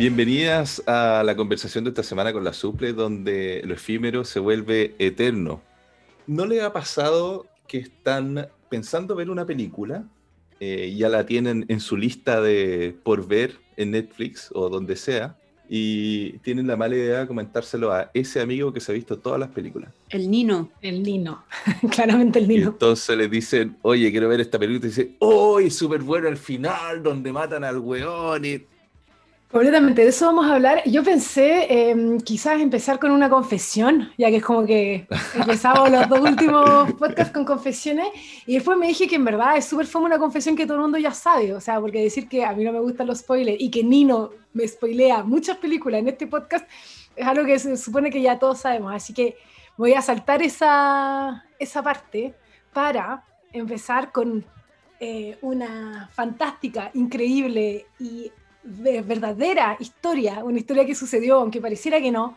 Bienvenidas a la conversación de esta semana con la Suple, donde lo efímero se vuelve eterno. ¿No le ha pasado que están pensando ver una película, eh, ya la tienen en su lista de por ver en Netflix o donde sea, y tienen la mala idea de comentárselo a ese amigo que se ha visto todas las películas? El Nino. El Nino, claramente el Y Nino. entonces le dicen, oye, quiero ver esta película, y dice, ¡oh, es súper bueno el final, donde matan al weón! Y Completamente, de eso vamos a hablar. Yo pensé eh, quizás empezar con una confesión, ya que es como que empezamos los dos últimos podcasts con confesiones, y después me dije que en verdad es súper fome una confesión que todo el mundo ya sabe, o sea, porque decir que a mí no me gustan los spoilers y que Nino me spoilea muchas películas en este podcast es algo que se supone que ya todos sabemos, así que voy a saltar esa, esa parte para empezar con eh, una fantástica, increíble y de verdadera historia, una historia que sucedió, aunque pareciera que no,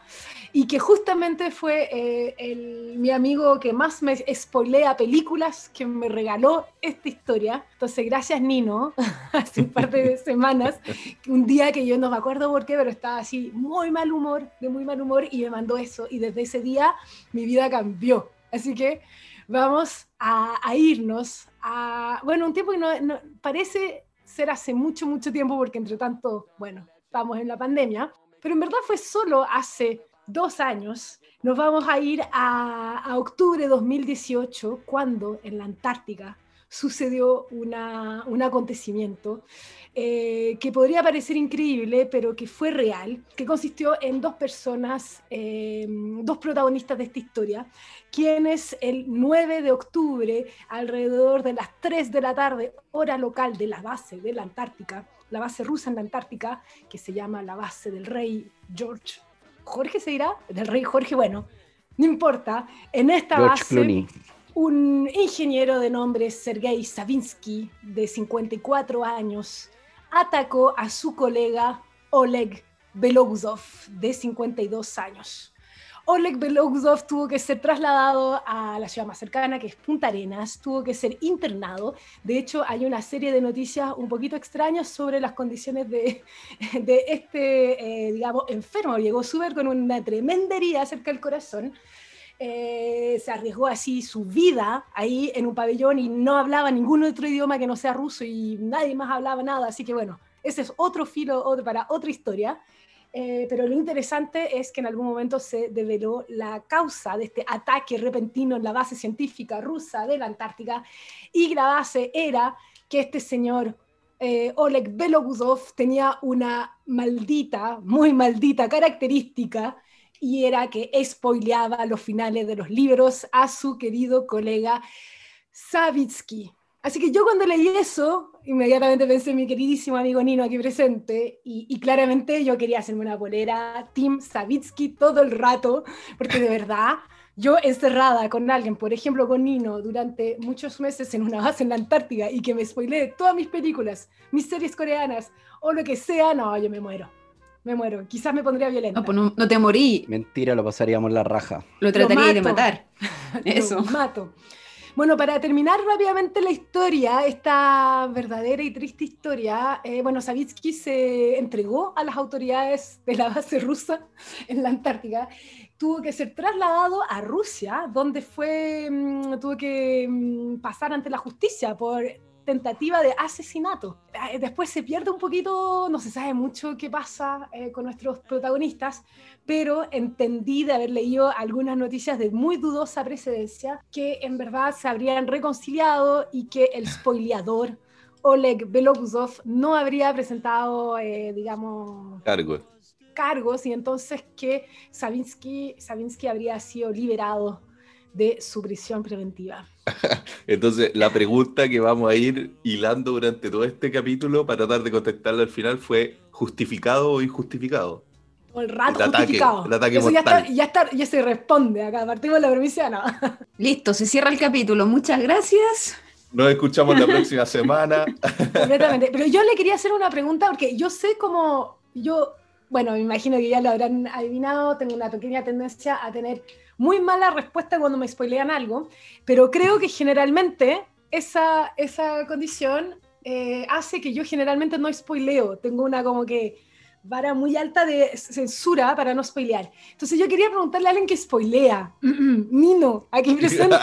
y que justamente fue eh, el- mi amigo que más me spoilea películas que me regaló esta historia. Entonces, gracias Nino, hace un par de semanas, un día que yo no me acuerdo por qué, pero estaba así, muy mal humor, de muy mal humor, y me mandó eso, y desde ese día mi vida cambió. Así que vamos a, irnos a, bueno, un tiempo que no- parece ser hace mucho, mucho tiempo, porque entre tanto, bueno, estamos en la pandemia, pero en verdad fue solo hace dos años. Nos vamos a ir a, a octubre de 2018, cuando en la Antártica sucedió una- un acontecimiento eh, que podría parecer increíble, pero que fue real, que consistió en dos personas, eh, dos protagonistas de esta historia, quienes el 9 de octubre, alrededor de las 3 de la tarde, hora local de la base de la Antártica, la base rusa en la Antártica, que se llama la base del rey George. Jorge se dirá, del rey Jorge, bueno, no importa, en esta George base Clooney. Un ingeniero de nombre Sergei Savinsky, de 54 años, atacó a su colega Oleg Beloguzov, de 52 años. Oleg Beloguzov tuvo que ser trasladado a la ciudad más cercana, que es Punta Arenas, tuvo que ser internado. De hecho, hay una serie de noticias un poquito extrañas sobre las condiciones de, este, eh, digamos, enfermo. Llegó súper con una tremenda herida cerca del corazón. Eh, se arriesgó así su vida ahí en un pabellón y no hablaba ningún otro idioma que no sea ruso y nadie más hablaba nada. Así que bueno, ese es otro filo otro, para otra historia. Eh, pero lo interesante es que en algún momento se develó la causa de este ataque repentino en la base científica rusa de la Antártica y la base era que este señor eh, Oleg Beloguzov tenía una maldita, muy maldita característica y era que spoileaba los finales de los libros a su querido colega Savitsky. Así que yo cuando leí eso, inmediatamente pensé en mi queridísimo amigo Nino aquí presente, y, claramente yo quería hacerme una polera Team Savitsky todo el rato, porque de verdad, yo encerrada con alguien, por ejemplo con Nino, durante muchos meses en una base en la Antártica, y que me spoilee todas mis películas, mis series coreanas, o lo que sea, no, yo me muero. Me muero. Quizás me pondría violenta. No, pues no, no te morí, Mentira, lo pasaríamos la raja. lo trataría de matar. Lo Eso. mato. Bueno, para terminar rápidamente la historia, esta verdadera y triste historia, eh, bueno, Savitsky se entregó a las autoridades de la base rusa en la Antártica, tuvo que ser trasladado a Rusia, donde fue, mm, tuvo que mm, pasar ante la justicia por tentativa de asesinato. Eh, Después se pierde un poquito, no se sabe mucho qué pasa eh, con nuestros protagonistas, pero entendí de haber leído algunas noticias de muy dudosa precedencia que en verdad se habrían reconciliado y que el spoileador Oleg Beloguzov no habría presentado, eh, digamos, Cargo. cargos y entonces que Savinsky, Savinsky habría sido liberado de su prisión preventiva. Entonces, la pregunta que vamos a ir hilando durante todo este capítulo para tratar de contestarla al final fue: ¿justificado o injustificado? El rato El ataque, justificado. el ataque Eso ya mortal. está, ya está, ya se responde acá. Partimos de la premisa, no. Listo, se cierra el capítulo. Muchas gracias. Nos escuchamos la próxima semana. Completamente. Pero yo le quería hacer una pregunta porque yo sé cómo yo, bueno, me imagino que ya lo habrán adivinado, tengo una pequeña tendencia a tener muy mala respuesta cuando me spoilean algo, pero creo que generalmente esa, esa condición eh, hace que yo generalmente no spoileo. Tengo una como que vara muy alta de censura para no spoilear. Entonces yo quería preguntarle a alguien que spoilea. Nino, aquí presente.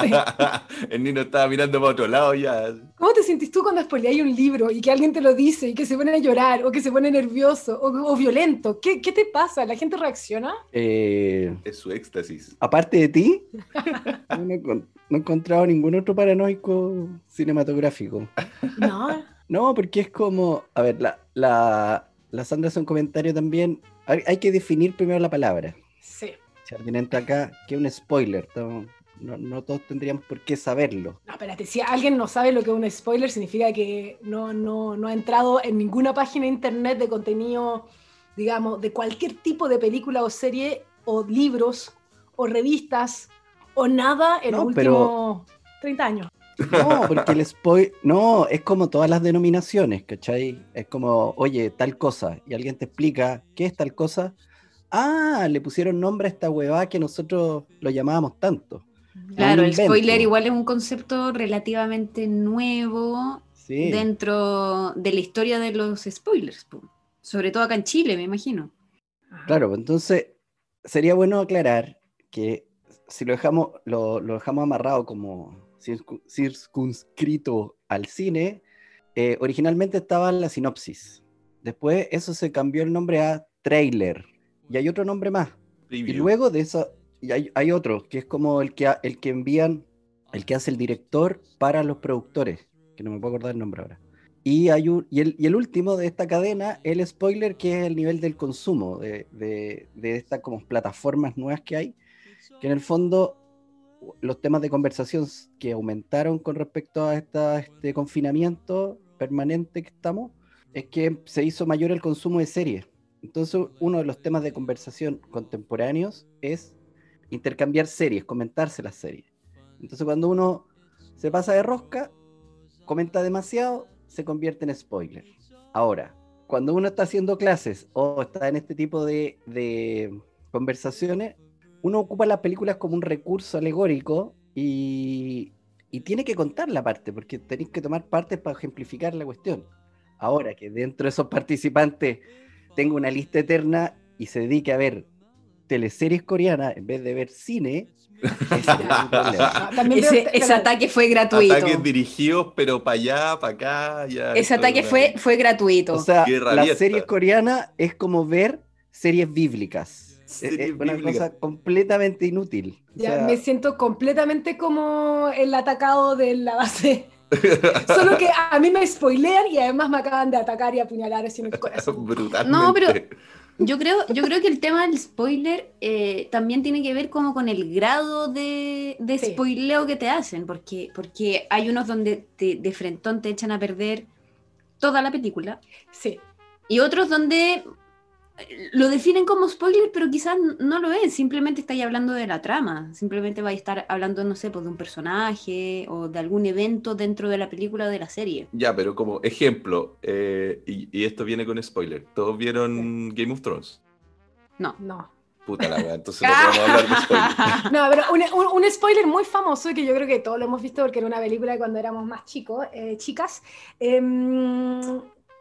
El niño estaba mirando para otro lado ya. ¿Cómo te sentís tú cuando spoileáis un libro y que alguien te lo dice y que se pone a llorar o que se pone nervioso o, o violento? ¿Qué, ¿Qué te pasa? ¿La gente reacciona? Eh, Es su éxtasis. aparte de ti, no he, encon- no he encontrado ningún otro paranoico cinematográfico. No. No, porque es como, a ver, la, la, la Sandra hace un comentario también. Hay, hay que definir primero la palabra. Sí. Jardín entra acá, que un spoiler. No, no, no todos tendríamos por qué saberlo. No, espérate, si alguien no sabe lo que es un spoiler, significa que no, no, no ha entrado en ninguna página de internet de contenido, digamos, de cualquier tipo de película o serie, o libros, o revistas, o nada en No, los pero- últimos 30 años. No, porque el spoiler. No, es como todas las denominaciones, ¿cachai? Es como, oye, tal cosa, y alguien te explica qué es tal cosa. Ah, le pusieron nombre a esta huevada que nosotros lo llamábamos tanto. Claro, el spoiler igual es un concepto relativamente nuevo Sí. dentro de la historia de los spoilers. po. Sobre todo acá en Chile, me imagino. Claro, pues entonces sería bueno aclarar que si lo dejamos, lo, lo dejamos amarrado como circunscrito al cine, eh, originalmente estaba la sinopsis. Después eso se cambió el nombre a trailer. Y hay otro nombre más. Y luego de eso, y hay, hay otro, que es como el que, el que envían, el que hace el director para los productores, que no me puedo acordar el nombre ahora. Y, hay un, y, el, y el último de esta cadena, el spoiler, que es el nivel del consumo de, de, de estas como plataformas nuevas que hay, que en el fondo los temas de conversación que aumentaron con respecto a esta, este confinamiento permanente que estamos, es que se hizo mayor el consumo de series. Entonces, uno de los temas de conversación contemporáneos es intercambiar series, comentarse las series. Entonces, cuando uno se pasa de rosca, comenta demasiado, se convierte en spoiler. Ahora, cuando uno está haciendo clases o está en este tipo de, de conversaciones, uno ocupa las películas como un recurso alegórico y, y tiene que contar la parte, porque tenéis que tomar partes para ejemplificar la cuestión. Ahora que dentro de esos participantes tengo una lista eterna y se dedique a ver teleseries coreanas en vez de ver cine, ese Ese, ataque fue gratuito. Ataques dirigidos, pero para allá, para acá. Ya, Ese ataque fue, fue gratuito. O sea, las series coreanas es como ver series bíblicas. Es- Series es una bíblicas. cosa completamente inútil. O Ya, sea, me siento completamente como el atacado de la base. Solo que a mí me spoilean y además me acaban de atacar y apuñalar así en el corazón. Brutalmente. No, pero- Yo creo, yo creo que el tema del spoiler eh, también tiene que ver como con el grado de, de Sí. spoileo que te hacen, porque, porque hay unos donde te- de frentón te echan a perder toda la película Sí, y otros donde eh, lo definen como spoiler, pero quizás no lo es, simplemente estáis hablando de la trama, simplemente vais a estar hablando, no sé, pues, de un personaje o de algún evento dentro de la película o de la serie. Ya, pero como ejemplo, eh, y, y esto viene con spoiler. ¿Todos vieron Game of Thrones? No. no. Puta la wea, entonces no podemos hablar de spoiler. No, pero un, un- un spoiler muy famoso que yo creo que todos lo hemos visto porque era una película de cuando éramos más chicos, eh, chicas. em,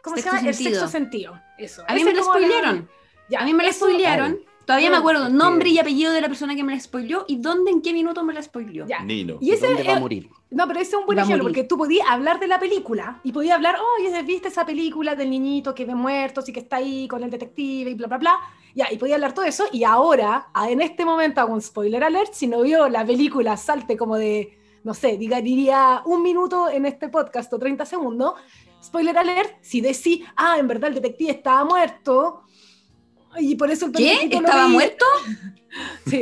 ¿Cómo Sexto se llama? El sentido. sexto sentido. Eso. A mí Ese me lo la- spoilearon. Ya, A mí me la eso- spoilearon. Todavía me acuerdo nombre y apellido de la persona que me la spoileó y dónde, en qué minuto me la spoileó. Ya. Nino. Y ese ¿Dónde va a es- morir? No, pero ese es un buen Va ejemplo, porque tú podías hablar de la película y podías hablar, oye, ¿viste esa película del niñito que ve muertos y que está ahí con el detective y bla, bla, bla? Ya, y podía hablar todo eso. Y ahora, en este momento, hago un spoiler alert. Si no vio la película, salte como de, no sé, diga, diría un minuto en este podcast o 30 segundos. Spoiler alert, si decís, ah, en verdad el detective estaba muerto. Y por eso el ¿Qué? lo ¿Estaba veía". muerto? Sí.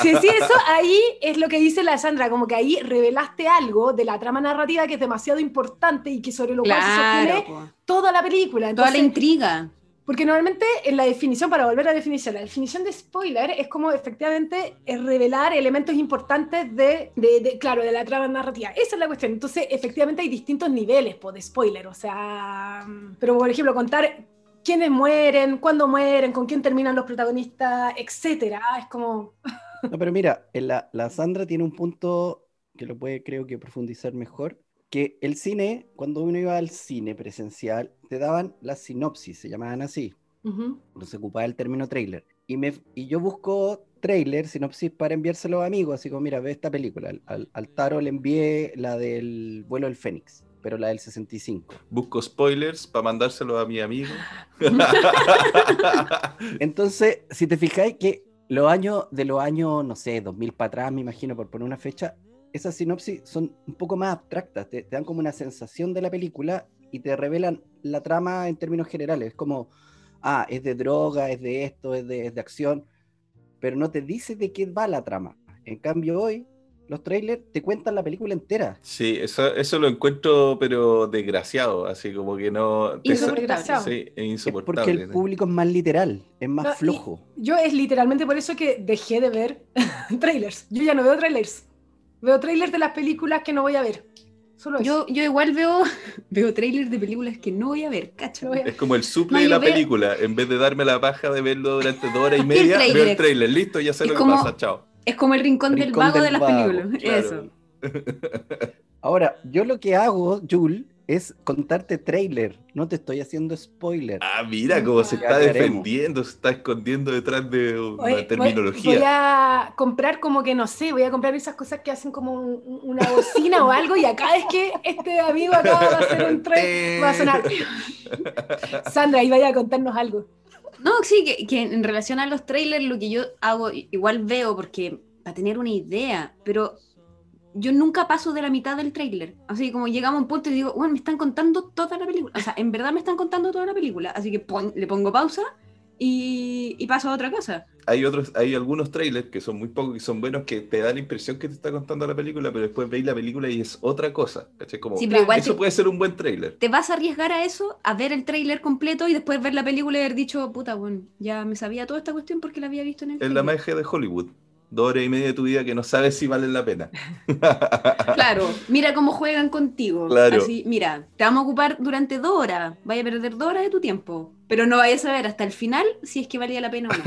Si decís eso, ahí es lo que dice la Sandra, como que ahí revelaste algo de la trama narrativa que es demasiado importante y que sobre lo cual se sostiene po. toda la película. toda la intriga. Porque normalmente en la definición, para volver a la definición, la definición de spoiler es como efectivamente revelar elementos importantes de, de- de, claro, de la trama narrativa. Esa es la cuestión. Entonces, efectivamente hay distintos niveles po, de spoiler. O sea, pero por ejemplo, contar quiénes mueren, cuándo mueren, con quién terminan los protagonistas, etcétera. Es como... No, pero mira, en la, la Sandra tiene un punto que lo puede, creo que, profundizar mejor, que el cine, cuando uno iba al cine presencial, te daban las sinopsis, se llamaban así, no se ocupaba el término trailer. Y, me, y yo busco trailer, sinopsis, para enviárselo a amigos, así como, mira, ve esta película. Al, al- al Taro le envié la del vuelo del Fénix, pero la del 65. Busco spoilers para mandárselo a mi amigo. Entonces, si te fijáis que los años, de los años, no sé, 2000 para atrás, me imagino, por poner una fecha, esas sinopsis son un poco más abstractas, te, te dan como una sensación de la película y te revelan la trama en términos generales. Es como, ah, es de droga, es de esto, es de, es de acción, pero no te dice de qué va la trama. En cambio, hoy, los trailers te cuentan la película entera. Sí, eso, eso lo encuentro, pero desgraciado, así como que no... te Insoportable. Sí, es Es insoportable. porque el público es más literal, es más No, flojo. Yo es literalmente por eso que dejé de ver trailers. Yo ya no veo trailers. Veo trailers de las películas que no voy a ver. Solo. Yo, yo igual veo, veo trailers de películas que no voy a ver. No a- Es como el suple No, de la veo- película. En vez de darme la paja de verlo durante dos horas y El media, veo el trailer. Listo, ya sé Es lo que pasa. Chao. Es como el rincón, del vago del de las vago, películas. claro. Eso. Ahora, yo lo que hago, Jul, es contarte trailer. No te estoy haciendo spoiler. Ah, mira cómo se está defendiendo, se está escondiendo detrás de una Oye, terminología. Voy a comprar como que no sé, voy a comprar esas cosas que hacen como un- una bocina o algo y acá es que este amigo acá va a hacer un trailer, va a sonar. Sandra, ahí vaya a contarnos algo. No, sí, que, que en relación a los trailers, lo que yo hago, igual veo, porque para tener una idea, pero yo nunca paso de la mitad del trailer. Así como llegamos a un punto y digo, bueno, me están contando toda la película. O sea, en verdad me están contando toda la película. Así que pon- le pongo pausa y, y paso a otra cosa. Hay otros, hay algunos trailers que son muy pocos y son buenos que te da la impresión que te está contando la película, pero después veis la película y es otra cosa. ¿cachai? Como, Sí, pero igual eso te, puede ser un buen trailer. te vas a arriesgar a eso, a ver el trailer completo y después ver la película y haber dicho, puta, bueno, ya me sabía toda esta cuestión porque la había visto en el Es la magia de Hollywood. Dos horas y media de tu vida que no sabes si valen la pena. Claro, mira cómo juegan contigo. Claro. Así, mira, te vamos a ocupar durante dos horas, vaya a perder dos horas de tu tiempo, pero no vayas a ver hasta el final si es que valía la pena o no.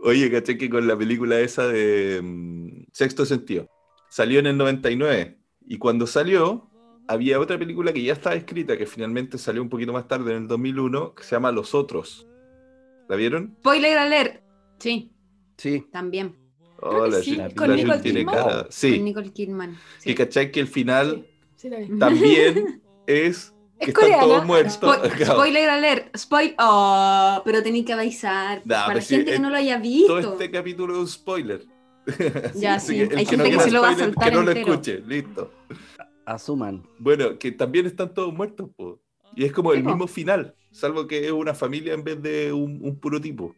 Oye, caché que con la película esa de mm, Sexto Sentido, salió en el 99 y cuando salió había otra película que ya estaba escrita, que finalmente salió un poquito más tarde, en el 2001, que se llama Los Otros. ¿La vieron? Spoiler alert. Sí, Sí, también. Creo que la sí, Ju- con la Nicole tiene Kidman. cara- Con Sí, Nicole Kidman. sí. que cachai que el final Sí, la también es Es que están coreana. todos muertos. Spo- Claro. spoiler alert. Spoil. Oh, pero tenéis que avisar. Nah, para la sí, gente eh, que no lo haya visto. Todo este capítulo es un spoiler. Ya, sí, que el hay que gente no que se lo va a saltar Que no lo entero. escuche, listo. asuman. Bueno, que también están todos muertos, po. Y es como el mismo final, salvo que es una familia en vez de un, un puro tipo.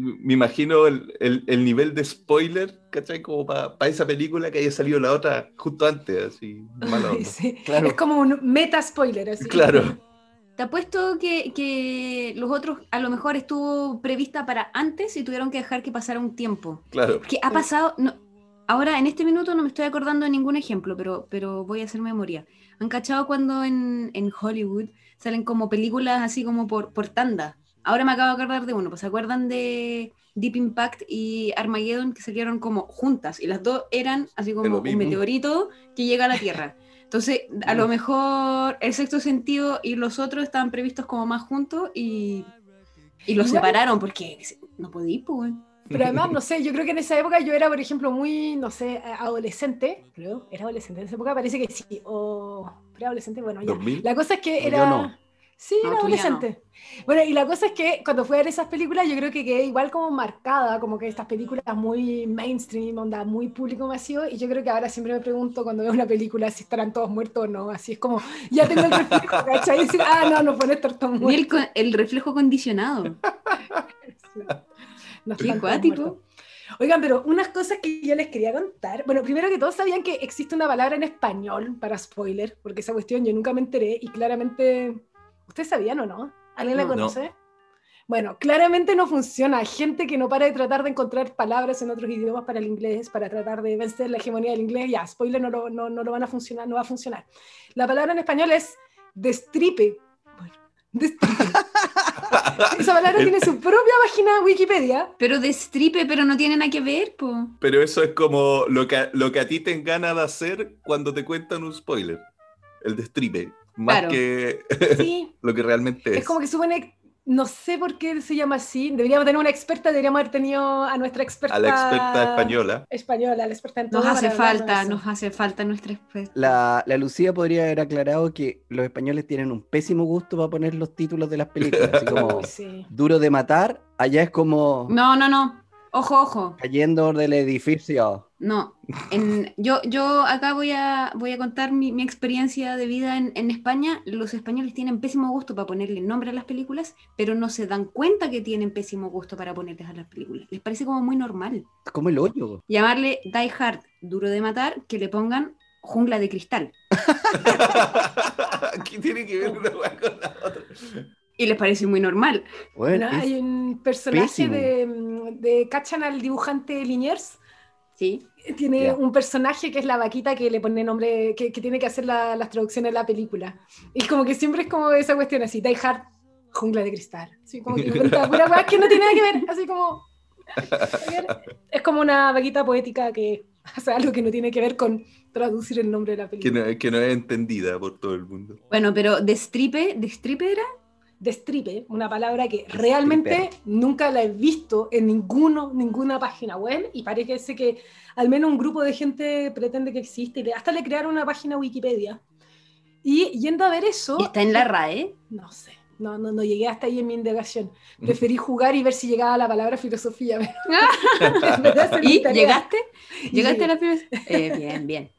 Me imagino el, el- el nivel de spoiler, ¿cachai? Como para esa película que haya salido la otra justo antes, así. mala onda. Sí, Claro. Es como un meta spoiler. Así. Claro. Te apuesto que, que los otros a lo mejor estuvo prevista para antes y tuvieron que dejar que pasara un tiempo. Claro. Porque ha pasado, no, ahora en este minuto no me estoy acordando de ningún ejemplo, pero, pero voy a hacer memoria. ¿Han cachado cuando en, en Hollywood salen como películas así como por, por tanda? Ahora me acabo de acordar de uno, pues ¿se acuerdan de Deep Impact y Armageddon que salieron como juntas? Y las dos eran así como un meteorito que llega a la Tierra. Entonces, a lo mejor el sexto sentido y los otros estaban previstos como más juntos y, y los Igual- separaron porque no podía, pues. weón. Pero además, no sé, yo creo que en esa época yo era, por ejemplo, muy, no sé, adolescente, creo, era adolescente en esa época, parece que sí, o preadolescente, bueno, ya. 2000. La cosa es que No, era... yo no. Sí, No, era adolescente. Bueno, y la cosa es que cuando fui a ver esas películas, yo creo que quedé igual como marcada, como que estas películas muy mainstream, onda, muy público masivo, y yo creo que ahora siempre me pregunto cuando veo una película si estarán todos muertos o no, así es como, ya tengo el reflejo, ¿cachai? Y decir, ah, no, no pueden estar todos el, muertos. co- el reflejo condicionado. No están todos acuático. Oigan, pero unas cosas que yo les quería contar. Bueno, primero que todos sabían que existe una palabra en español para spoiler, porque esa cuestión yo nunca me enteré y claramente. ¿Ustedes sabían o no? ¿Alguien la No. conoce? Bueno, claramente no funciona. Gente que no para de tratar de encontrar palabras en otros idiomas para el inglés, para tratar de vencer la hegemonía del inglés, ya, spoiler, no lo, no, no lo van a funcionar, no va a funcionar. La palabra en español es destripe. Bueno, destripe. Esa palabra tiene su propia página Wikipedia. Pero destripe, pero no tiene nada que ver, po. Pero eso es como lo que, a- lo que a ti te engana de hacer cuando te cuentan un spoiler. El destripe. Más Claro. que Sí, lo que realmente es. es como que supone, no sé por qué se llama así. Deberíamos tener una experta, deberíamos haber tenido a nuestra experta. A la experta española. Española, la experta en todo. Nos hace falta, nos hace falta nuestra experta. La, la Lucía podría haber aclarado que los españoles tienen un pésimo gusto para poner los títulos de las películas. Así como sí. duro de matar, allá es como No, no, no. Ojo, ojo. cayendo del edificio. No. En- yo, yo acá voy a, voy a contar mi, mi experiencia de vida en, en España. Los españoles tienen pésimo gusto para ponerle nombre a las películas, pero no se dan cuenta que tienen pésimo gusto para ponerles a las películas. Les parece como muy normal. Es como el hoyo. Llamarle Die Hard, duro de matar, que le pongan jungla de cristal. ¿Qué tiene que ver una con la otra? Y les parece muy normal. Bueno, hay un personaje pésimo. de, de ¿cachan al dibujante Liniers? ¿Sí? Tiene un personaje que es la vaquita que le pone nombre, que, que tiene que hacer la- las traducciones de la película. Y como que siempre es como esa cuestión así, Die Hard, jungla de cristal. Así como que inventa pura weá que no tiene nada que ver, así como... Es como una vaquita poética que hace algo que no tiene que ver con traducir el nombre de la Que película. no, que no es entendida por todo el mundo. Bueno, pero destripe, destripe era. Destripe, una palabra que realmente nunca la he visto en ninguno, ninguna página web y parece que al menos un grupo de gente pretende que existe y hasta le crearon una página Wikipedia. Y yendo a ver eso... Está en la RAE. No sé, no, no, no llegué hasta ahí en mi indagación. Preferí jugar y ver si llegaba la palabra filosofía. ¿Y llegaste? ¿Llegaste a la primera? Eh, bien, bien.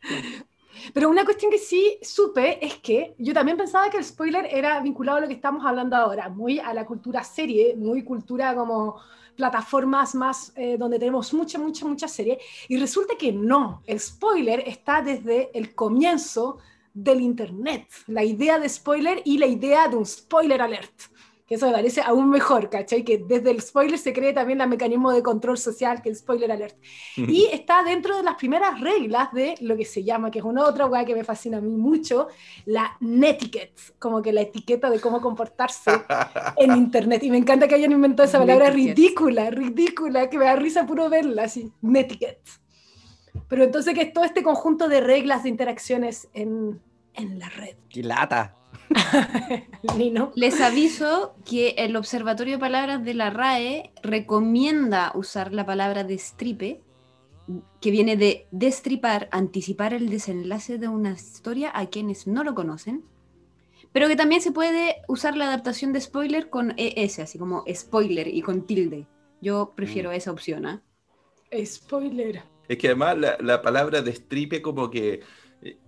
Pero una cuestión que sí supe es que yo también pensaba que el spoiler era vinculado a lo que estamos hablando ahora, muy a la cultura serie, muy cultura como plataformas más eh, donde tenemos mucha, mucha, mucha serie. Y resulta que no, el spoiler está desde el comienzo del Internet, la idea de spoiler y la idea de un spoiler alert. Que eso me parece aún mejor, ¿cachai? Que desde el spoiler se cree también el mecanismo de control social que el spoiler alert. Y está dentro de las primeras reglas de lo que se llama, que es una otra weá que me fascina a mí mucho, la netiquette, como que la etiqueta de cómo comportarse en internet. Y me encanta que hayan inventado esa palabra Netiquette. ridícula, ridícula, que me da risa puro verla así, netiquette. Pero entonces que es todo este conjunto de reglas de interacciones en, en la red. ¡Qué lata! Nino. Les aviso que el Observatorio de Palabras de la RAE recomienda usar la palabra destripe, que viene de destripar, anticipar el desenlace de una historia a quienes no lo conocen, pero que también se puede usar la adaptación de spoiler con ES, así como spoiler y con tilde. Yo prefiero esa opción, ¿ah? Spoiler. Es que además la, la palabra destripe como que eh,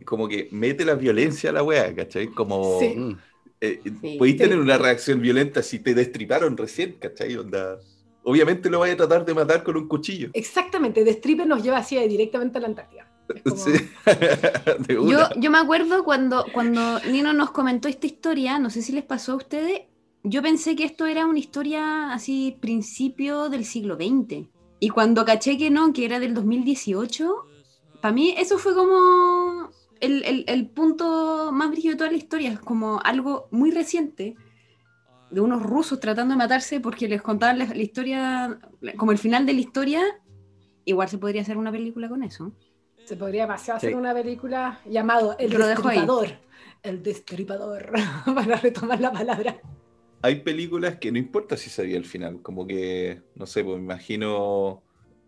como que mete la violencia a la wea, ¿cachai? Como Sí. Mm. eh, Sí. podéis Sí. tener una reacción violenta si te destriparon recién, ¿cachai? Onda, obviamente lo vais a tratar de matar con un cuchillo. Exactamente, Destripe nos lleva así directamente a la Antártida. Como- Sí. Yo, yo me acuerdo cuando, cuando Nino nos comentó esta historia, no sé si les pasó a ustedes, yo pensé que esto era una historia así principio del siglo XX. Y cuando caché que no, que era del 2018, para mí eso fue como el, el- el punto más brillo de toda la historia, es como algo muy reciente de unos rusos tratando de matarse porque les contaban la, la historia, como el final de la historia, igual se podría hacer una película con eso. Se podría pasar a hacer Sí. una película llamado El lo. Destripador. El Destripador, para retomar la palabra. Hay películas que no importa si sabía el final, como que, no sé, pues me imagino,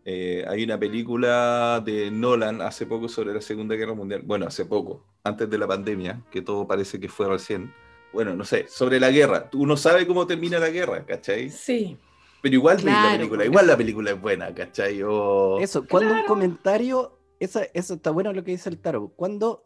eh, hay una película de Nolan hace poco sobre la Segunda Guerra Mundial, bueno, hace poco, antes de la pandemia, que todo parece que fue recién. Bueno, no sé, sobre la guerra. Uno sabe cómo termina la guerra, ¿cachai? Sí. Pero igual veis la Claro, película, igual la película es buena, ¿cachai? O- Eso, cuando un Claro. comentario, esa, eso está bueno lo que dice el Taro. Cuando, o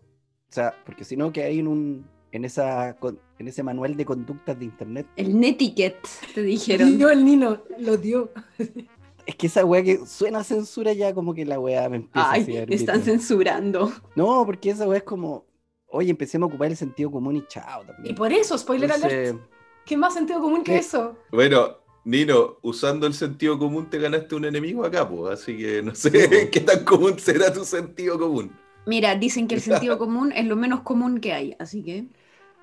sea, porque si no que hay en un, en esa, en ese manual de conductas de internet, El netiquette, te dijeron. Dio el Nino, lo dio. es que esa weá que suena a censura ya como que la weá me empieza Ay, a me están censurando. No, porque esa weá es como, oye, empecemos a ocupar el sentido común y chao Y también. por eso, spoiler Entonces, alert. ¿Qué más sentido común que ¿Qué? eso? Bueno, Nino, usando el sentido común te ganaste un enemigo acá, pues, así que no sé qué tan común será tu sentido común. Mira, dicen que el sentido común es lo menos común que hay, así que.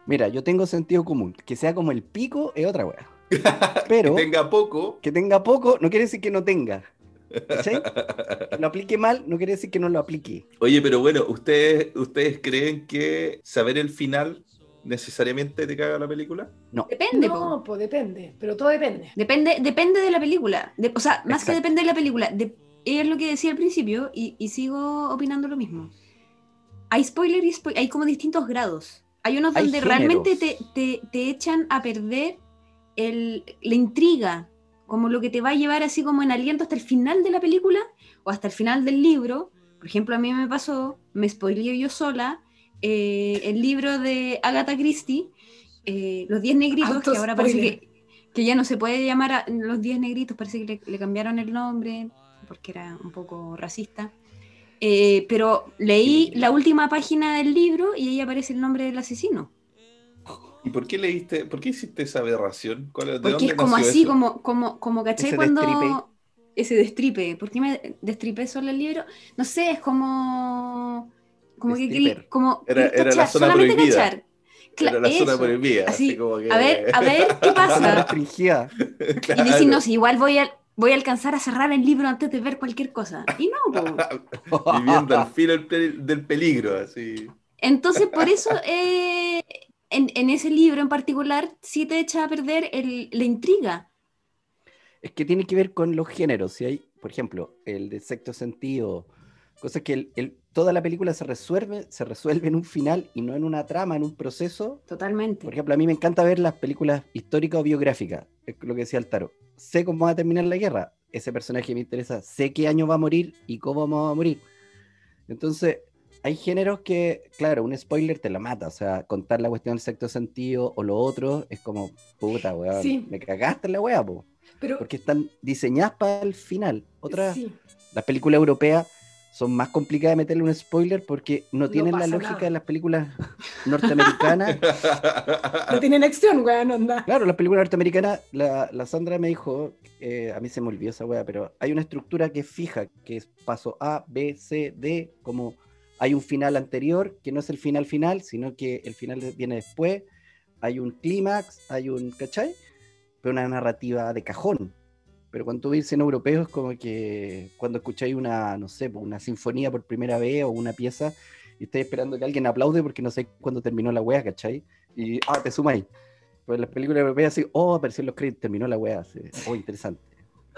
Mira, yo tengo sentido común. Que sea como el pico es otra wea. Pero que tenga poco. que tenga poco no quiere decir que no tenga. ¿Cachai? Que lo aplique mal no quiere decir que no lo aplique. Oye, pero bueno, ¿ustedes, ¿ustedes creen que saber el final necesariamente te caga la película? No. Depende, po. No, pues depende, pero todo depende. Depende, depende de la película. De- o sea, más que Exacto. depende de la película. de- es lo que decía al principio y, y sigo opinando lo mismo. Hay spoiler y spo- hay como distintos grados. Hay unos Hay donde realmente te, te- te echan a perder el- la intriga, como lo que te va a llevar así como en aliento hasta el final de la película o hasta el final del libro. Por ejemplo, a mí me pasó, me spoileé yo sola, eh, el libro de Agatha Christie, eh, Los Diez Negritos, que ahora parece que, que ya no se puede llamar a Los Diez Negritos, parece que le, le cambiaron el nombre porque era un poco racista. Eh, pero leí la última página del libro y ahí aparece el nombre del asesino. ¿Y por qué leíste, por qué hiciste esa aberración? ¿Cuál- de Porque dónde es como nació así, eso? como, como, como caché Ese cuando. destripe. Ese destripe. ¿Por qué me destripé solo el libro? No sé, es como. Como que. Destriper. Como, Era- era la cachar, zona solamente prohibida. cachar. La zona eso. prohibida, así, Así, como que... A ver, a ver qué Zona pasa. restringida. Y Claro. dicen, no, si igual voy a, voy a alcanzar a cerrar el libro antes de ver cualquier cosa. Y no. Viviendo al filo del peligro, así. Entonces, por eso, eh, en, en ese libro en particular, sí te echa a perder el- la intriga. Es que tiene que ver con los géneros. Si hay, por ejemplo, el de sexto sentido, cosas que el- el- toda la película se resuelve, se resuelve en un final y no en una trama, en un proceso. Totalmente. Por ejemplo, a mí me encanta ver las películas históricas o biográficas, es lo que decía Altaro. Sé cómo va a terminar la guerra, ese personaje me interesa, sé qué año va a morir y cómo vamos a morir. Entonces, hay géneros que, claro, un spoiler te la mata, o sea, contar la cuestión del sexto sentido o lo otro es como, puta, weón, Sí. me cagaste en la weá, po, Pero porque están diseñadas para el final. Otras, sí, las películas europeas son más complicadas de meterle un spoiler porque no tienen la lógica nada. de las películas norteamericanas. no tienen acción, weón, onda. Claro, las películas norteamericanas, la, la Sandra me dijo, eh, a mí se me olvidó esa wea, pero hay una estructura que es fija, que es paso A, B, C, D, como hay un final anterior, que no es el final final, sino que el final viene después, hay un clímax, hay un, ¿cachai? Pero una narrativa de cajón. Pero cuando tú ves en europeo es como que cuando escucháis una, no sé, una sinfonía por primera vez o una pieza y estáis esperando que alguien aplaude porque no sé cuándo terminó la wea, ¿cachai? Y, ah, te sumáis. Pues las películas europeas así, oh, apareció en los créditos, terminó la wea, así, oh, interesante.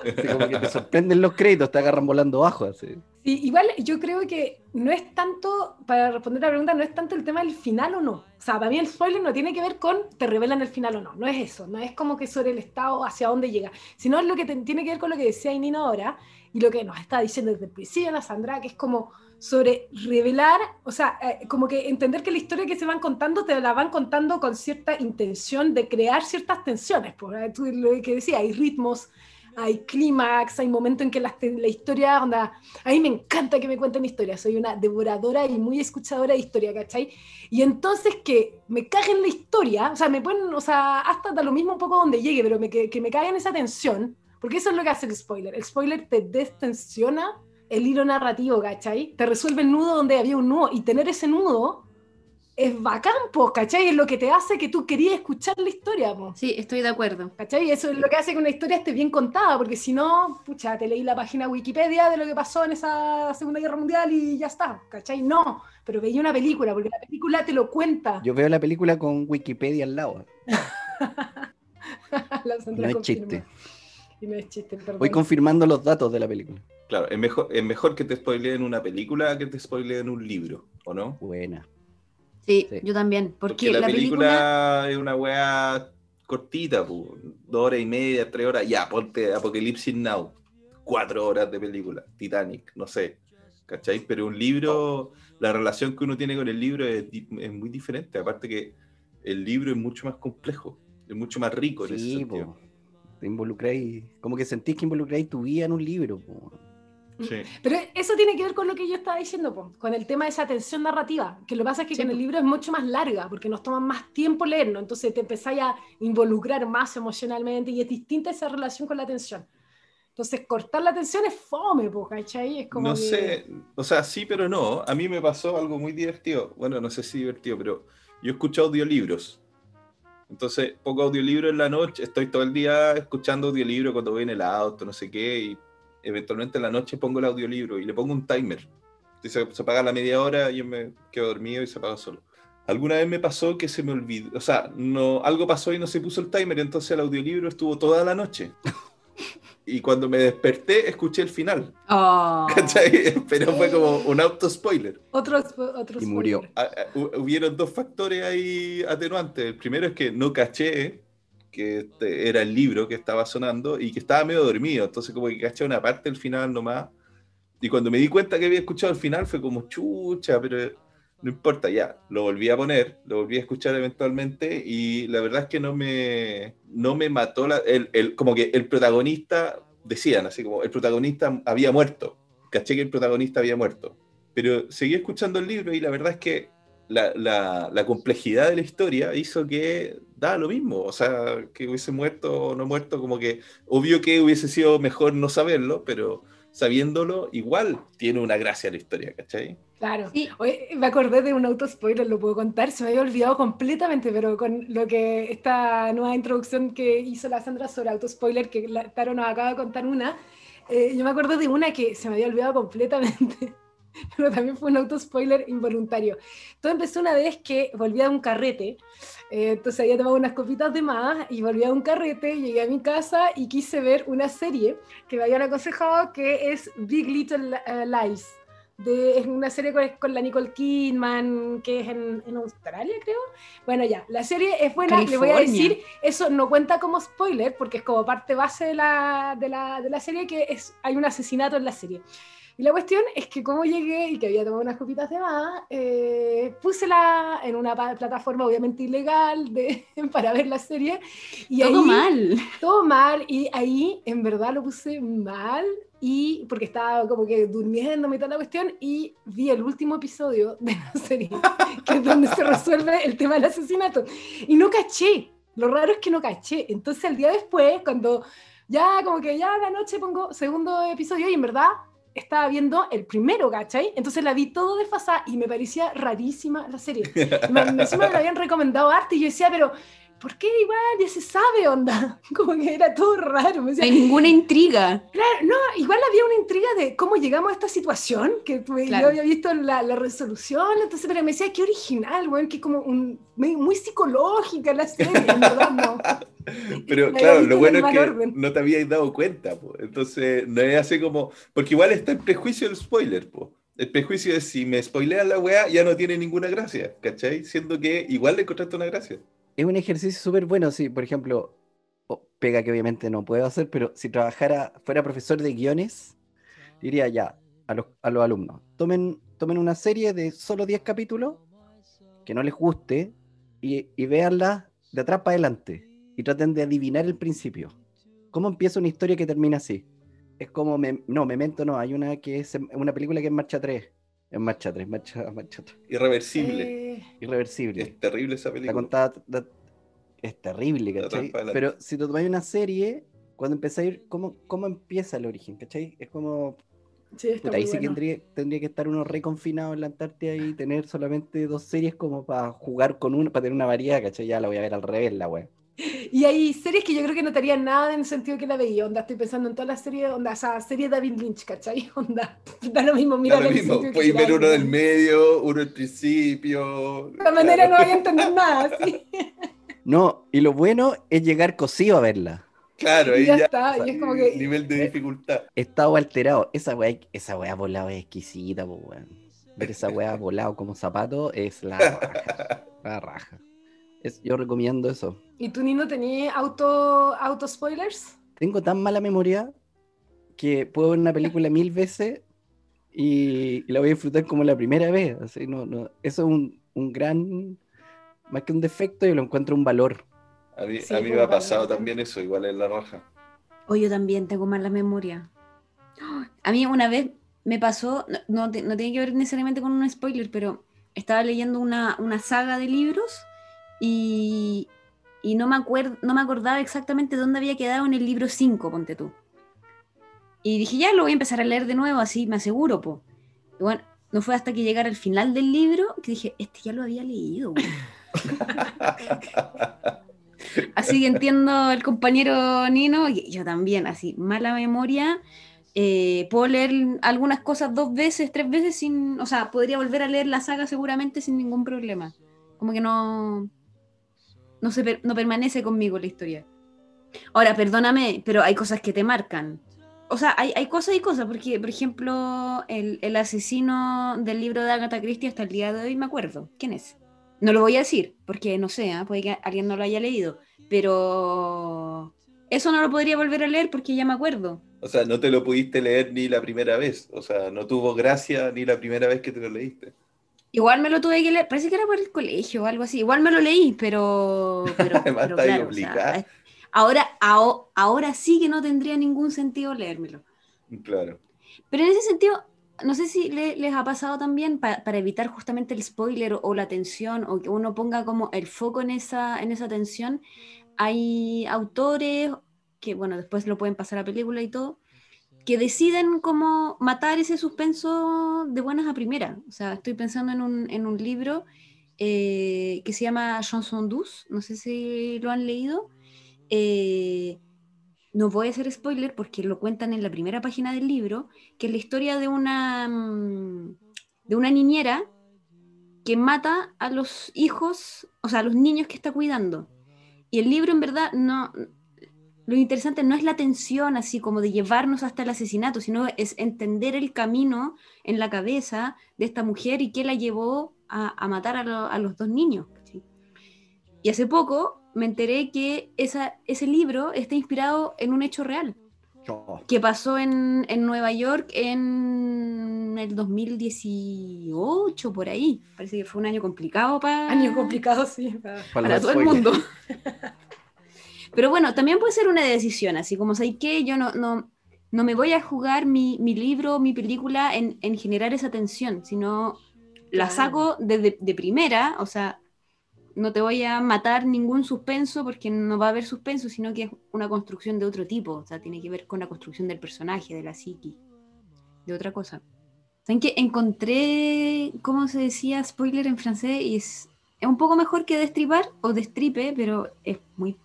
Así como que te sorprenden los créditos, te agarran volando abajo, así. Sí, igual yo creo que no es tanto, para responder la pregunta, no es tanto el tema del final o no. O sea, para mí el spoiler no tiene que ver con te revelan el final o no. No es eso, no es como que sobre el estado hacia dónde llega, sino es lo que te- tiene que ver con lo que decía Inina ahora y lo que nos está diciendo desde el principio la Sandra, que es como sobre revelar, o sea, eh, como que entender que la historia que se van contando te la van contando con cierta intención de crear ciertas tensiones. Pues, tú lo que decía, hay ritmos, hay clímax, hay momentos en que la, historia, onda, a mí me encanta que me cuenten historias, soy una devoradora y muy escuchadora de historia, ¿cachai? Y entonces que me caguen la historia, o sea, me ponen, o sea, hasta da lo mismo un poco donde llegue, pero que, que me caguen esa tensión, porque eso es lo que hace el spoiler. El spoiler te destensiona el hilo narrativo, ¿cachai? Te resuelve el nudo donde había un nudo, y tener ese nudo es bacán, po, ¿cachai? Es lo que te hace que tú querías escuchar la historia, po. Sí, estoy de acuerdo. ¿Cachai? Eso es lo que hace que una historia esté bien contada, porque si no, pucha, te leí la página Wikipedia de lo que pasó en esa Segunda Guerra Mundial y ya está, ¿cachai? No, pero veía una película, porque la película te lo cuenta. Yo veo la película con Wikipedia al lado. La No es chiste. Y no es chiste, perdón. Voy confirmando los datos de la película. Claro, es mejor, es mejor que te spoileen una película que te spoileen un libro, ¿o no? Buena. Sí, Sí. yo también. Porque, Porque la, la película, película. es una weá cortita, pu, dos horas y media, tres horas, ya, ponte Apocalipsis Now, cuatro horas de película, Titanic, no sé, ¿cachai? Pero un libro, la relación que uno tiene con el libro es, muy diferente, aparte que el libro es mucho más complejo, es mucho más rico en ese Sí, sentido. po. Te involucráis, como que sentís que involucráis tu vida en un libro. po. Sí. Pero eso tiene que ver con lo que yo estaba diciendo, po, con el tema de esa tensión narrativa, que lo que pasa es que Sí, con el libro es mucho más larga, porque nos toma más tiempo leerlo, entonces te empezáis a involucrar más emocionalmente y es distinta esa relación con la tensión. Entonces, cortar la tensión es fome, po, ¿cachai? Es como No que- sé, o sea, sí, pero no. A mí me pasó algo muy divertido. Bueno, no sé si divertido, pero yo escucho audiolibros. Entonces, pongo audiolibro en la noche, estoy todo el día escuchando audiolibro cuando voy en el auto, no sé qué, y eventualmente en la noche pongo el audiolibro y le pongo un timer. Entonces, se apaga a la media hora, yo me quedo dormido y se apaga solo. Alguna vez me pasó que se me olvidó, o sea, no, algo pasó y no se puso el timer, entonces el audiolibro estuvo toda la noche. Y cuando me desperté, escuché el final. Oh. ¿Cachai? Pero fue como un auto spoiler. Otro, otro Y murió. spoiler. Ah, ah, hu- Hubieron dos factores ahí atenuantes. El primero es que no caché que este era el libro que estaba sonando y que estaba medio dormido. Entonces, como que caché una parte del final nomás. Y cuando me di cuenta que había escuchado el final, fue como chucha, pero no importa, ya. Lo volví a poner, lo volví a escuchar eventualmente y la verdad es que no me, no me mató el, el- como que el protagonista, decían así como el protagonista había muerto. Caché que el protagonista había muerto pero seguí escuchando el libro y la verdad es que la, la- la complejidad de la historia hizo que da lo mismo, o sea, que hubiese muerto o no muerto, como que obvio que hubiese sido mejor no saberlo, pero sabiéndolo, igual tiene una gracia la historia, ¿cachai? Claro. Sí. Oye, me acordé de un auto spoiler, lo puedo contar, se me había olvidado completamente, pero con lo que esta nueva introducción que hizo la Sandra sobre auto spoiler, que la Taro nos acaba de contar una, eh, yo me acuerdo de una que se me había olvidado completamente, pero también fue un auto spoiler involuntario. Todo empezó una vez que volvía de un carrete, eh, entonces había tomado unas copitas de más y volví a un carrete, llegué a mi casa y quise ver una serie que me habían aconsejado que es Big Little eh, Lies. De, es una serie con, con la Nicole Kidman, que es en, en Australia, creo. Bueno, ya, la serie es buena, le voy a California. decir, eso no cuenta como spoiler, porque es como parte base de la, de la, de la serie, que es, hay un asesinato en la serie. Y la cuestión es que como llegué y que había tomado unas copitas de más, eh, puse la en una plataforma obviamente ilegal de, para ver la serie. Y Todo ahí, mal. todo mal. Y ahí en verdad lo puse mal. Y porque estaba como que durmiendo y toda la cuestión. Y vi el último episodio de la serie que es donde se resuelve el tema del asesinato. Y no caché. Lo raro es que no caché. Entonces el día después cuando ya como que ya la noche pongo segundo episodio y en verdad estaba viendo el primero, ¿cachai? Entonces la vi todo desfasada y me parecía rarísima la serie. Me, encima me lo habían recomendado arte y yo decía, pero ¿por qué igual ya se sabe, onda? Como que era todo raro. Me No decía, hay ninguna intriga. Claro, no, igual había una intriga de cómo llegamos a esta situación, que tuve- Claro. yo había visto la, la resolución, entonces, pero me decía, qué original, weón, que como un, muy, muy psicológica la serie, verdad, no. Pero Me claro, lo en bueno es que orden. no te habías dado cuenta, po. entonces no es así como, porque igual está el prejuicio del spoiler, po. El prejuicio es si me spoilean la weá, ya no tiene ninguna gracia, ¿cachai? Siendo que igual le encontraste una gracia. Es un ejercicio súper bueno, si, por ejemplo, pega que obviamente no puedo hacer, pero si trabajara, fuera profesor de guiones, diría ya a los, a los alumnos, tomen, tomen una serie de solo 10 capítulos que no les guste y, y véanla de atrás para adelante y traten de adivinar el principio. ¿Cómo empieza una historia que termina así? Es como, me- no, Memento no, hay una que es una película que es Marcha 3. En Marcha 3, Marcha, marcha 3. Irreversible. Eh, Irreversible. Es terrible esa La película. contada da- es terrible, ¿cachai? Pero si te tomáis una serie, cuando empezáis, ¿cómo, ¿cómo empieza el origen? ¿Cachai? Es como, sí, está puta, ahí sí bueno. tendría, tendría que estar uno reconfinado en la Antártida y tener solamente dos series como para jugar con una, para tener una variedad, ¿cachai? Ya la voy a ver al revés, la wea. Y hay series que yo creo que no te harían nada en el sentido que la veía, onda, estoy pensando en todas las series, onda, o sea, serie David Lynch, ¿cachai? Onda, da lo mismo, mira Da lo mismo, podéis ver uno del medio, uno del principio. De todas maneras no voy a entender nada, sí. No, y lo bueno es llegar cosido a verla. Claro, Y ahí ya ya. está, y es como que- Nivel de dificultad. Estado alterado. Esa wea, esa wea volado es exquisita, po, weón. Ver esa wea volado como zapato es la raja. La raja. Es- yo recomiendo eso. ¿Y tú, Nino, tenías auto, auto spoilers? Tengo tan mala memoria que puedo ver una película mil veces y, y la voy a disfrutar como la primera vez. Así, no, no, eso es un, un gran, más que un defecto, yo lo encuentro un valor. A mí, Sí, a mí me ha pasado también eso, igual en la raja. O yo también tengo mala memoria. A mí una vez me pasó, no, no, te- no tiene que ver necesariamente con un spoiler, pero estaba leyendo una, una saga de libros y, y no, me acuerdo, no me acordaba exactamente dónde había quedado en el libro 5, ponte tú. Y dije, ya lo voy a empezar a leer de nuevo, así me aseguro, po. Y bueno, no fue hasta que llegara al final del libro que dije, este ya lo había leído. güey". Así que entiendo el compañero Nino, y yo también, así, mala memoria. eh, puedo leer algunas cosas dos veces, tres veces sin, o sea, podría volver a leer la saga seguramente sin ningún problema. Como que no, no, se per- no permanece conmigo la historia. Ahora, perdóname, pero hay cosas que te marcan. O sea, hay, hay cosas y cosas, porque, por ejemplo, el, el asesino del libro de Agatha Christie hasta el día de hoy me acuerdo. ¿Quién es? No lo voy a decir, porque no sé, ¿ah? puede que alguien no lo haya leído, pero eso no lo podría volver a leer porque ya me acuerdo. O sea, no te lo pudiste leer ni la primera vez. O sea, no tuvo gracia ni la primera vez que te lo leíste. Igual me lo tuve que leer, parece que era por el colegio o algo así. Igual me lo leí, pero. pero, Además, pero está ahí claro, o sea, obligada. es- ahora, ao- ahora sí que no tendría ningún sentido leérmelo. Claro. Pero en ese sentido, no sé si le- les ha pasado también pa- para evitar justamente el spoiler o, o la tensión o que uno ponga como el foco en esa, en esa tensión. Hay autores que, bueno, después lo pueden pasar a película y todo, que deciden como matar ese suspenso de buenas a primeras. O sea, estoy pensando en un, en un libro eh, que se llama Chanson douce, no sé si lo han leído. Eh, no voy a hacer spoiler porque lo cuentan en la primera página del libro, que es la historia de una, mm, de una niñera que mata a los hijos, o sea, a los niños que está cuidando. Y el libro en verdad no... Lo interesante no es la tensión así como de llevarnos hasta el asesinato, sino es entender el camino en la cabeza de esta mujer y qué la llevó a, a matar a, lo- a los dos niños. Y hace poco me enteré que esa, ese libro está inspirado en un hecho real Oh, que pasó en, en Nueva York en el 2018, por ahí. Parece que fue un año complicado para, Año complicado, sí. para todo el mundo. Pero bueno, también puede ser una decisión, así como sé que yo no, no, no me voy a jugar mi, mi libro, mi película en, en generar esa tensión, sino la saco desde de primera, o sea, no te voy a matar ningún suspenso porque no va a haber suspenso, sino que es una construcción de otro tipo, o sea, tiene que ver con la construcción del personaje, de la psiqui, de otra cosa. ¿Saben que encontré, cómo se decía, spoiler en francés? Y es, es un poco mejor que destripar o destripe, pero es muy...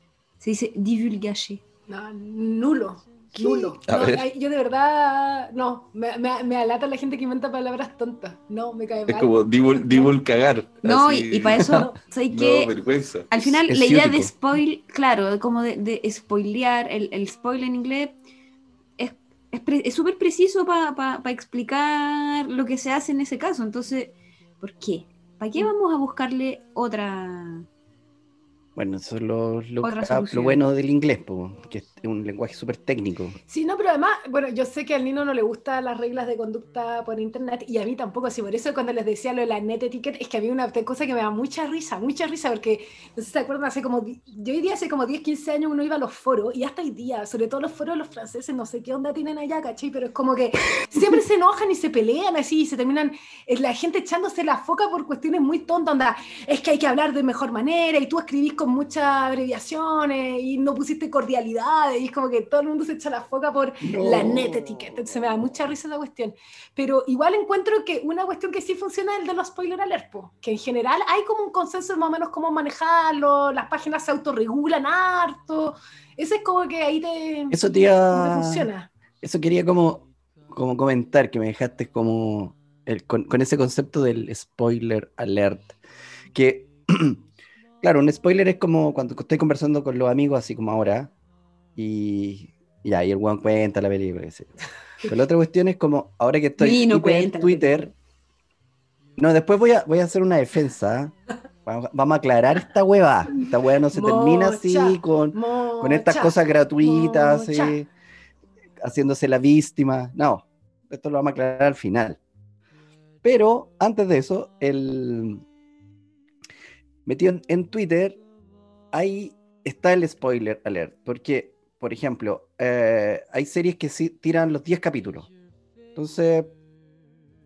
Se dice divulgaché. No, nulo. Nulo. A No, yo de verdad, no, me, me, me alata la gente que inventa palabras tontas. No, me cae Es mal. como divul, divulgagar. No, así. y, y para eso, ¿sabes No, que vergüenza. Al final, Es la idea de spoil, claro, como de, de spoilear, el, el spoil en inglés, es es pre- es súper preciso para explicar lo que se hace en ese caso. Entonces, ¿por qué? ¿Para qué vamos a buscarle otra... Bueno, eso es lo, lo- lo bueno del inglés, po, que es un lenguaje súper técnico. Sí, no, pero además, bueno, yo sé que al Nino no le gustan las reglas de conducta por internet y a mí tampoco, así por eso cuando les decía lo de la net etiquette, es que a mí una cosa que me da mucha risa, mucha risa, porque no sé si se acuerdan, hace como, yo diría hace como 10, 15 años uno iba a los foros y hasta hoy día, sobre todo los foros de los franceses, no sé qué onda tienen allá, ¿cachai? Pero es como que siempre se enojan y se pelean así y se terminan, eh, la gente echándose la foca por cuestiones muy tontas, onda, es que hay que hablar de mejor manera y tú escribís con muchas abreviaciones y no pusiste cordialidades y es como que todo el mundo se echa la foca por la net etiquette. Entonces me da mucha risa esa cuestión. Pero igual encuentro que una cuestión que sí funciona es el de los spoiler alert, po, que en general hay como un consenso más o menos cómo manejarlo, las páginas se autorregulan harto. Ese es como que ahí te, Eso te iba- funciona. Eso quería como, como comentar, que me dejaste como el- con, con ese concepto del spoiler alert. Que, claro, un spoiler es como cuando estoy conversando con los amigos, así como ahora, y y el weón cuenta la película. yo. Pero la otra cuestión es como, ahora que estoy Sí, no la Twitter, no, después voy a, voy a hacer una defensa. Vamos, vamos a aclarar esta hueva. Esta hueva no se termina así Mocha. con, con estas cosas gratuitas, así, haciéndose la víctima. No, esto lo vamos a aclarar al final. Pero antes de eso, el metido en, en Twitter, ahí está el spoiler alert. Porque, por ejemplo, eh, hay series que sí tiran los 10 capítulos. Entonces,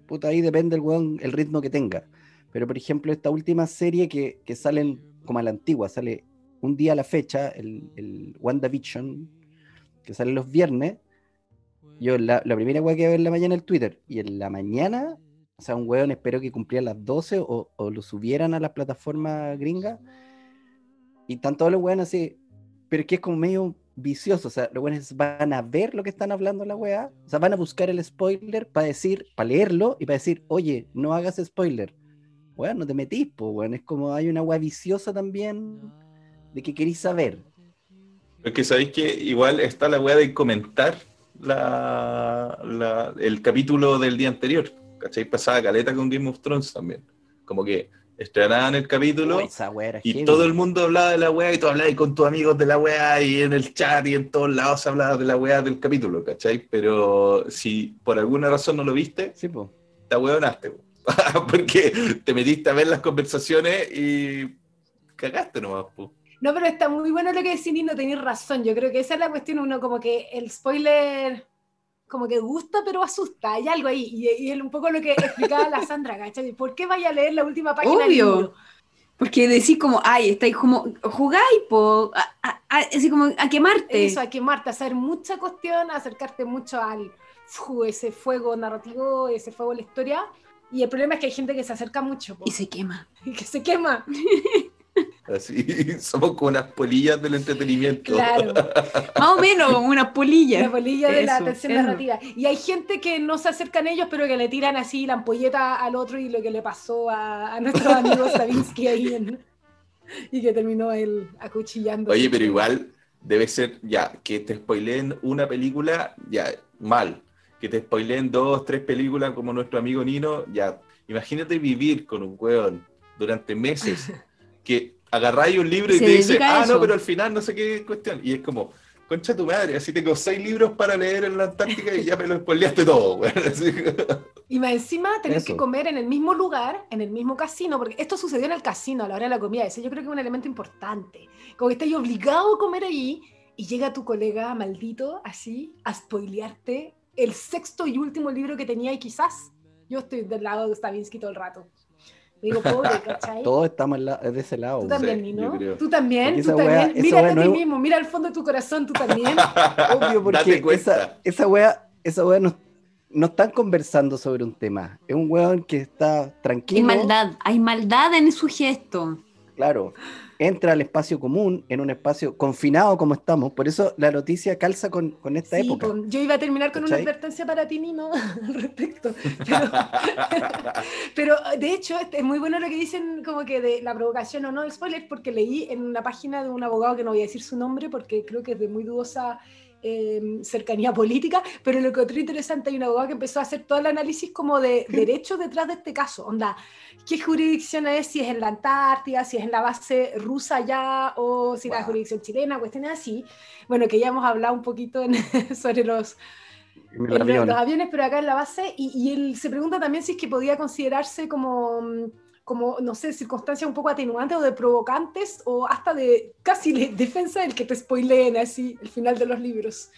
puta, ahí depende el, weón, el ritmo que tenga. Pero, por ejemplo, esta última serie que, que salen como a la antigua, sale un día a la fecha, el, el WandaVision, que sale los viernes. Yo la, la primera weá que ver en la mañana el Twitter, y en la mañana, o sea, un weón espero que cumpliera las 12 o, o lo subieran a la plataforma gringa. Y están todos los weones así, pero es que es como medio vicioso, o sea, los weones van a ver lo que están hablando la weá, o sea, van a buscar el spoiler para decir, para leerlo y para decir, oye, no hagas spoiler. Weón, no te metís, pues, weón, es como hay una weá viciosa también de que queréis saber. Es que sabéis que igual está la weá de comentar la, la- el capítulo del día anterior. ¿Cachai? Pasaba caleta con Game of Thrones también. Como que estrenaban el capítulo Oh, y heavy. todo el mundo hablaba de la weá y tú hablabas con tus amigos de la weá y en el chat y en todos lados se hablaba de la weá del capítulo, ¿cachai? Pero si por alguna razón no lo viste, Sí, pues. te hueonaste. po. Porque te metiste a ver las conversaciones y cagaste nomás. po. No, pero está muy bueno lo que decís, Nino, tenés razón. Yo creo que esa es la cuestión, uno como que el spoiler como que gusta pero asusta, hay algo ahí. Y, y es un poco lo que explicaba la Sandra, ¿cachai? ¿Por qué vaya a leer la última página del Obvio. libro? Porque decís como, ay, estáis como, jugáis, po, a, a- a- así como a quemarte. Eso, a quemarte, a hacer mucha cuestión, a acercarte mucho al ese fuego narrativo, ese fuego de la historia. Y el problema es que hay gente que se acerca mucho po, Y se quema. y que se quema. Así, somos como unas polillas del entretenimiento. Claro. Más o menos como una polilla. La bolilla de la atención eso. narrativa. Y hay gente que no se acercan a ellos, pero que le tiran así la ampolleta al otro y lo que le pasó a, a nuestro amigo Savinsky ahí en- y que terminó él acuchillando. Oye, pero igual debe ser, ya, que te spoileen una película, ya, mal. Que te spoileen dos, tres películas como nuestro amigo Nino, ya. Imagínate vivir con un weón durante meses que agarráis un libro y Se te dice, ah, no, pero al final no sé qué cuestión. Y es como, concha tu madre, así tengo seis libros para leer en la Antártica y ya me lo spoileaste todo. Así Y más encima tener Eso. que comer en el mismo lugar, en el mismo casino, porque esto sucedió en el casino a la hora de la comida. Ese yo creo que es un elemento importante. Como que estás obligado a comer allí y llega tu colega maldito así a spoilearte el sexto y último libro que tenía y quizás yo estoy del lado de Stavinsky todo el rato. Digo, pobre, ¿cachai? Todos estamos de ese lado. Tú también, Sí, creo. Tú también, tú también. wea- Mírate a no ti es- mismo, mira al fondo de tu corazón, tú también. Obvio, porque Date esa, esa wea, esa wea no, no están conversando sobre un tema. Es un weón que está Hay tranquilo. maldad, hay maldad en su gesto. Claro. Entra al espacio común, en un espacio confinado como estamos. Por eso la noticia calza con, con esta Sí, época. po, yo iba a terminar con una advertencia para ti, Nino, al respecto. Pero, pero, de hecho, es muy bueno lo que dicen como que de la provocación o no del spoiler, porque leí en una página de un abogado que no voy a decir su nombre porque creo que es de muy dudosa eh, cercanía política, pero lo que otro interesante, hay un abogado que empezó a hacer todo el análisis como de derecho detrás de este caso. Onda, ¿qué jurisdicción es? Si es en la Antártida, si es en la base rusa ya, o si la Wow. jurisdicción chilena, cuestiones así. Bueno, que ya hemos hablado un poquito en- sobre los, En el en lo- avión. los aviones, pero acá en la base, y, y él se pregunta también si es que podía considerarse como, mm, como, no sé, circunstancias un poco atenuantes o de provocantes, o hasta de casi de defensa del que te spoileen así el final de los libros.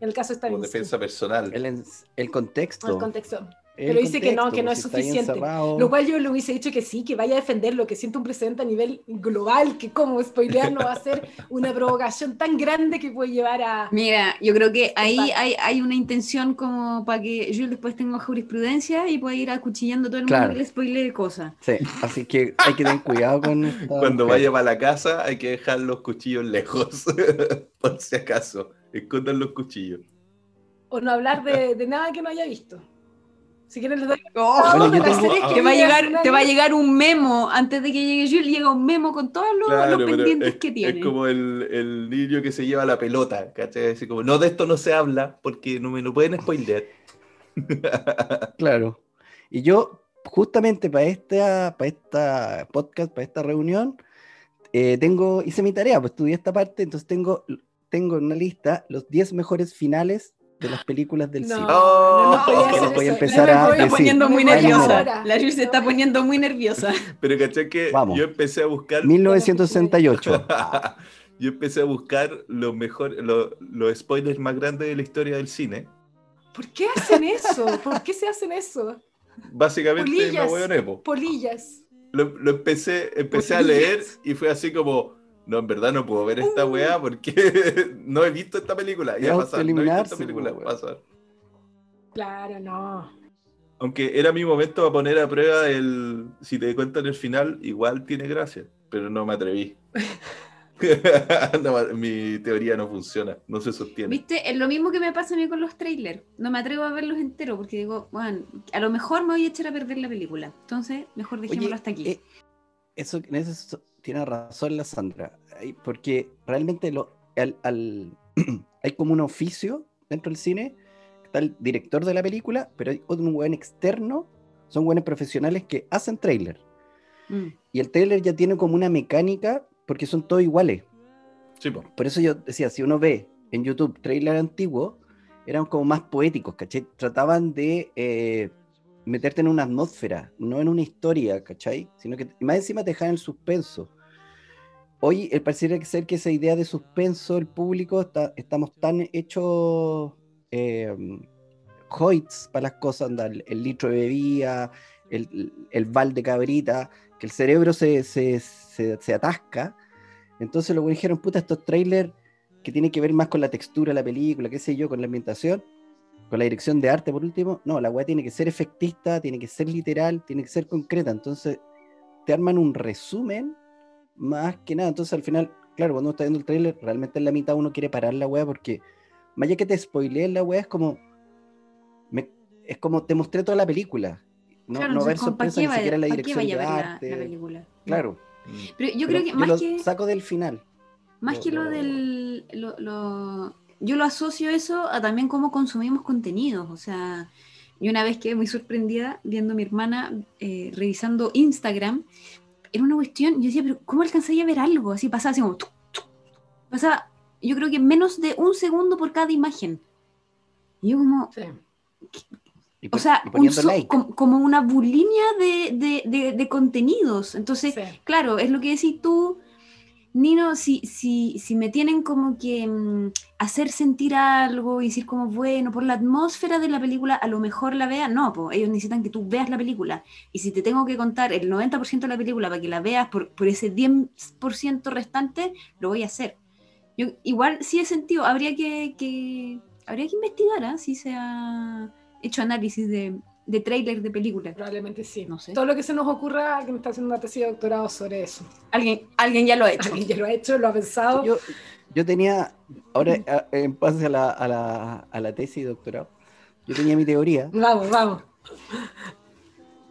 En el caso está como defensa personal. El, el contexto. el contexto. El pero dice que no, contexto, que no pues, es si está ahí suficiente. Lo cual yo le hubiese dicho que sí, que vaya a defenderlo, que siente un precedente a nivel global, que como spoilear no va a ser una provocación tan grande que puede llevar a... Mira, yo creo que ahí hay, hay una intención como para que yo después tenga jurisprudencia y pueda ir acuchillando a todo el mundo Claro. que le spoilee cosas. Sí, así que hay que tener cuidado con esta Cuando vaya para la casa hay que dejar los cuchillos lejos, por si acaso. Escondan los cuchillos. O no hablar de, de nada que no haya visto. Si quieren les doy... Bueno, yo las tengo- Te va, a llegar, un te va a llegar un memo antes de que llegue Jules, llega un memo con todos los, los pero pendientes es, que tiene. es como el, el niño que se lleva la pelota, ¿cachai? Así como, no, de esto no se habla porque no me lo pueden spoilear. Claro. Y yo, justamente para esta, para esta podcast, para esta reunión, eh, tengo, hice mi tarea, pues estudié esta parte, entonces tengo, tengo en una lista los 10 mejores finales de las películas del No, cine. no, no, Oh, que les voy a empezar me a voy Se está decir. poniendo muy me voy nerviosa. La Jules se está poniendo muy nerviosa. Pero ¿cachai que Vamos. yo empecé a buscar... 1968. yo empecé a buscar los mejor, lo- los spoilers más grandes de la historia del cine. ¿Por qué hacen eso? ¿Por qué se hacen eso? Básicamente me Polillas. hueoné, po. Polillas. lo, lo empecé, empecé a leer y fue así como, no, en verdad no puedo ver esta Uh. weá porque no he visto esta película. Ya pasar, no he visto esta película, weón. pasar. Claro, no. Aunque era mi momento para poner a prueba el, si te cuentan el final, igual tiene gracia, pero no me atreví. No, mi teoría no funciona, no se sostiene. Viste, es lo mismo que me pasa a mí con los trailers. No me atrevo a verlos enteros porque digo, bueno, a lo mejor me voy a echar a perder la película. Entonces, mejor dejémoslo Oye, hasta aquí. eh, eso, en eso tiene razón la Sandra, porque realmente lo, al- al- hay como un oficio dentro del cine, está el director de la película, pero hay otro un buen externo, son buenos profesionales que hacen trailer. Mm. Y el trailer ya tiene como una mecánica, porque son todos iguales. Sí, po. Por eso yo decía, si uno ve en YouTube trailer antiguo, eran como más poéticos, ¿cachai? Trataban de eh, meterte en una atmósfera, no en una historia, ¿cachai? Sino que más encima te dejaban el suspenso. Hoy eh, pareciera ser que esa idea de suspenso, el público, está- estamos tan hechos hoits para las cosas, anda, el, el litro de bebida, el, el bal de cabrita, que el cerebro se, se, se, se atasca. Entonces luego dijeron, puta, estos trailers que tienen que ver más con la textura de la película, qué sé yo, con la ambientación, con la dirección de arte por último. No, la weá tiene que ser efectista, tiene que ser literal, tiene que ser concreta. Entonces te arman un resumen más que nada. Entonces al final, claro, cuando uno está viendo el trailer, realmente en la mitad uno quiere parar la weá porque más allá que te spoileen la weá, es como, me- es como te mostré toda la película. No, Claro, no entonces, ver como, ¿para sorpresa ni siquiera en la dirección de la- arte. la, película? Claro. Pero yo Pero creo que más lo que... saco del final. Más Lo- que lo, lo- del. Lo, lo- yo lo asocio eso a también cómo consumimos contenidos. O sea, yo una vez quedé muy sorprendida viendo a mi hermana eh, revisando Instagram. Era una cuestión, yo decía, pero ¿cómo alcanzaría a ver algo? Así pasaba así como. tuc, tuc. Pasaba, yo creo que menos de un segundo por cada imagen. Y yo como, Sí. Y o pon- sea, un so- like. com- como una bulimia de, de- de- de contenidos. Entonces, Sí. claro, es lo que decís tú, Nino, si, si, si me tienen como que mm, hacer sentir algo y decir como, bueno, por la atmósfera de la película, a lo mejor la vean, no, pues ellos necesitan que tú veas la película. Y si te tengo que contar el 90% de la película para que la veas por, por ese 10% restante, lo voy a hacer. Yo, igual sí he sentido, habría que, que- habría que investigar ¿ah? si se ha hecho análisis de, de tráiler de películas. Probablemente sí. No sé. Todo lo que se nos ocurra, alguien está haciendo una tesis de doctorado sobre eso. Alguien, alguien ya lo ha hecho. Alguien ya lo ha hecho, lo ha pensado. Yo, yo tenía, ahora en base a la, a, la, a la tesis de doctorado, yo tenía mi teoría, Vamos, vamos.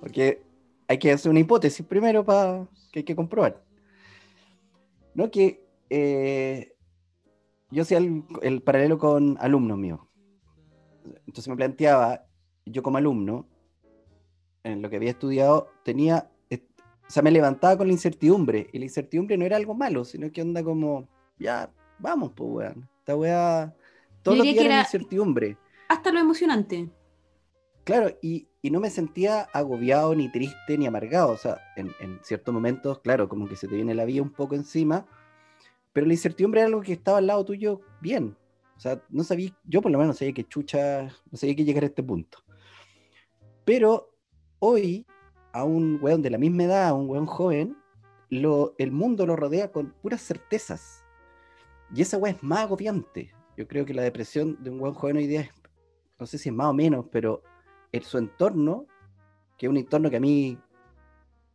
porque hay que hacer una hipótesis primero para que hay que comprobar. No que eh, yo hacía el, el paralelo con alumnos míos. Entonces me planteaba, yo como alumno, en lo que había estudiado, tenía, o sea, me levantaba con la incertidumbre, y la incertidumbre no era algo malo, sino que onda como, ya, vamos, pues, weón. Esta weá, todos los diría días que era- incertidumbre. Hasta lo emocionante. Claro, y, y no me sentía agobiado, ni triste, ni amargado. O sea, en, en ciertos momentos, claro, como que se te viene la vida un poco encima, pero la incertidumbre era algo que estaba al lado tuyo bien. O sea, no sabía, yo por lo menos sabía que chucha, no sabía que llegar a este punto. Pero hoy, a un weón de la misma edad, a un weón joven, lo, el mundo lo rodea con puras certezas. Y esa weá es más agobiante. Yo creo que la depresión de un weón joven hoy día es, no sé si es más o menos, pero en su entorno, que es un entorno que a mí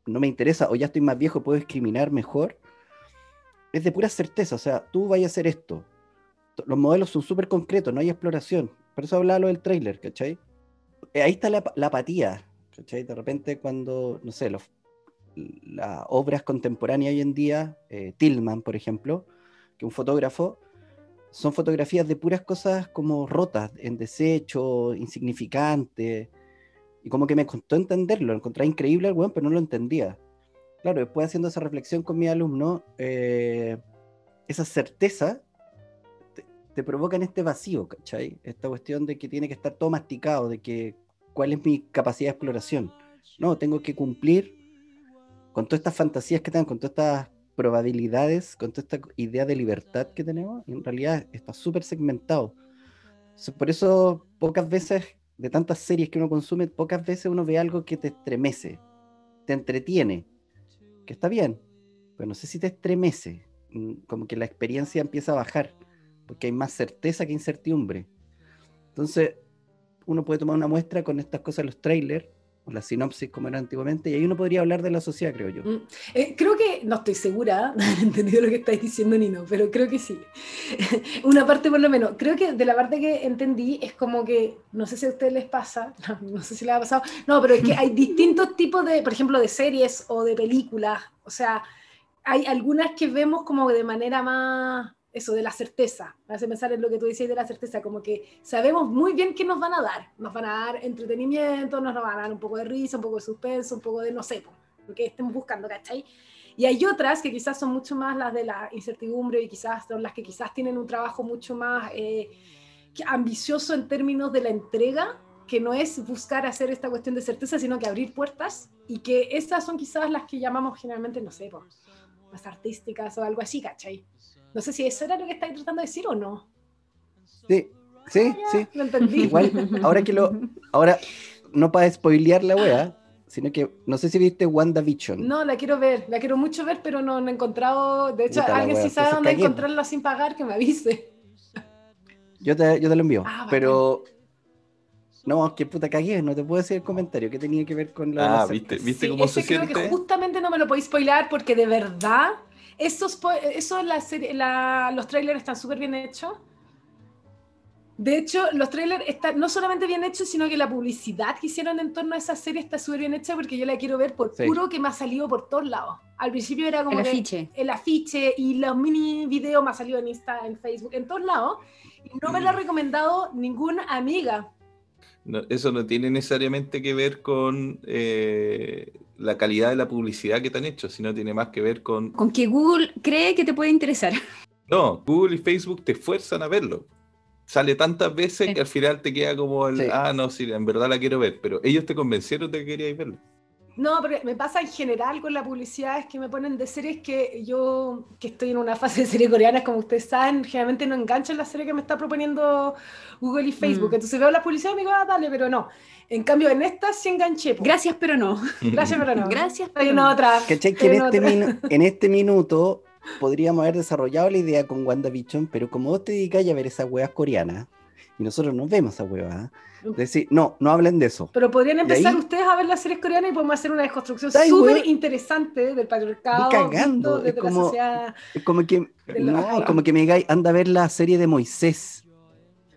no me interesa, o ya estoy más viejo, puedo discriminar mejor, es de pura certeza. O sea, tú vayas a hacer esto. Los modelos son súper concretos, no hay exploración. Por eso hablaba del trailer, ¿cachai? Eh, Ahí está la, la apatía, ¿cachai? De repente cuando, no sé, los, las obras contemporáneas hoy en día, eh, Tillman, por ejemplo, que un fotógrafo, son fotografías de puras cosas como rotas, en desecho, insignificantes. Y como que me costó entenderlo, lo encontré increíble el weón, pero no lo entendía. Claro, después haciendo esa reflexión con mi alumno, eh, esa certeza te, te provoca en este vacío, ¿cachai? Esta cuestión de que tiene que estar todo masticado, de que cuál es mi capacidad de exploración. No, tengo que cumplir con todas estas fantasías que tengo, con todas estas probabilidades, con toda esta idea de libertad que tenemos, en realidad está súper segmentado. Por eso pocas veces, de tantas series que uno consume, pocas veces uno ve algo que te estremece, te entretiene, que está bien, pero no sé si te estremece, mm, como que la experiencia empieza a bajar, porque hay más certeza que incertidumbre. Entonces, uno puede tomar una muestra con estas cosas, los trailers, o la sinopsis como era antiguamente, y ahí uno podría hablar de la sociedad, creo yo. Mm, eh, creo que, no estoy segura de haber entendido lo que estáis diciendo, Nino, pero creo que sí. Una parte por lo menos. Creo que de la parte que entendí es como que, no sé si a ustedes les pasa, no, no sé si les ha pasado, no, pero es que hay distintos tipos de, por ejemplo, de series o de películas. O sea, hay algunas que vemos como de manera más, eso, de la certeza. Me hace pensar en lo que tú decías de la certeza, como que sabemos muy bien qué nos van a dar. Nos van a dar entretenimiento, nos van a dar un poco de risa, un poco de suspenso, un poco de, no sé, lo que estemos buscando, ¿cachai? Y hay otras que quizás son mucho más las de la incertidumbre y quizás son las que quizás tienen un trabajo mucho más eh, ambicioso en términos de la entrega, que no es buscar hacer esta cuestión de certeza, sino que abrir puertas y que esas son quizás las que llamamos generalmente, no sé, po, más artísticas o algo así, ¿cachai? No sé si eso era lo que estáis tratando de decir o no. Sí, sí, sí. Lo entendí. Igual, ahora que lo. Ahora, no para spoilear la wea, sino que no sé si viste WandaVision. No, la quiero ver, la quiero mucho ver, pero no, no he encontrado. De hecho, alguien si sabe entonces dónde encontrarla sin pagar, que me avise. Yo te, yo te lo envío. Ah, pero. No, que puta cagué, no te puedo decir el comentario. ¿Qué tenía que ver con la. Ah, la ¿viste, certeza? ¿viste Sí, cómo se creo que siente? justamente no me lo podéis spoilar porque de verdad, esos, eso la serie, la- los trailers están súper bien hechos. De hecho, los trailers están no solamente bien hechos, sino que la publicidad que hicieron en torno a esa serie está súper bien hecha porque yo la quiero ver por Sí. puro que me ha salido por todos lados. Al principio era como El que- afiche. el afiche y los mini videos me ha salido en Insta, en Facebook, en todos lados. Y no me lo ha recomendado ninguna amiga. No, eso no tiene necesariamente que ver con eh, la calidad de la publicidad que te han hecho, sino tiene más que ver con... Con que Google cree que te puede interesar. No, Google y Facebook te fuerzan a verlo. Sale tantas veces Sí. que al final te queda como el, Sí. ah, no, sí, en verdad la quiero ver, pero ellos te convencieron de que queríais verlo. No, pero me pasa en general con la publicidad, es que me ponen de series que yo, que estoy en una fase de series coreanas, como ustedes saben, generalmente no engancho en la serie que me está proponiendo Google y Facebook. Mm. Entonces veo la publicidad y me digo, ah, dale, pero no. En cambio, en esta sí enganché. po. Gracias, pero no. Gracias, pero no. Gracias, Hay pero una no. otra. ¿Cachai? Que en hay una este, en este minuto podríamos haber desarrollado la idea con WandaVision, pero como vos te dedicáis a ver esas weas coreanas, y nosotros no vemos esas weas, decir, no, no hablen de eso. Pero podrían empezar ahí- ustedes a ver las series coreanas y podemos hacer una desconstrucción súper interesante del patriarcado cagando, visto es desde la como- sociedad. Es como que, la- no, como que me digáis, anda a ver la serie de Moisés.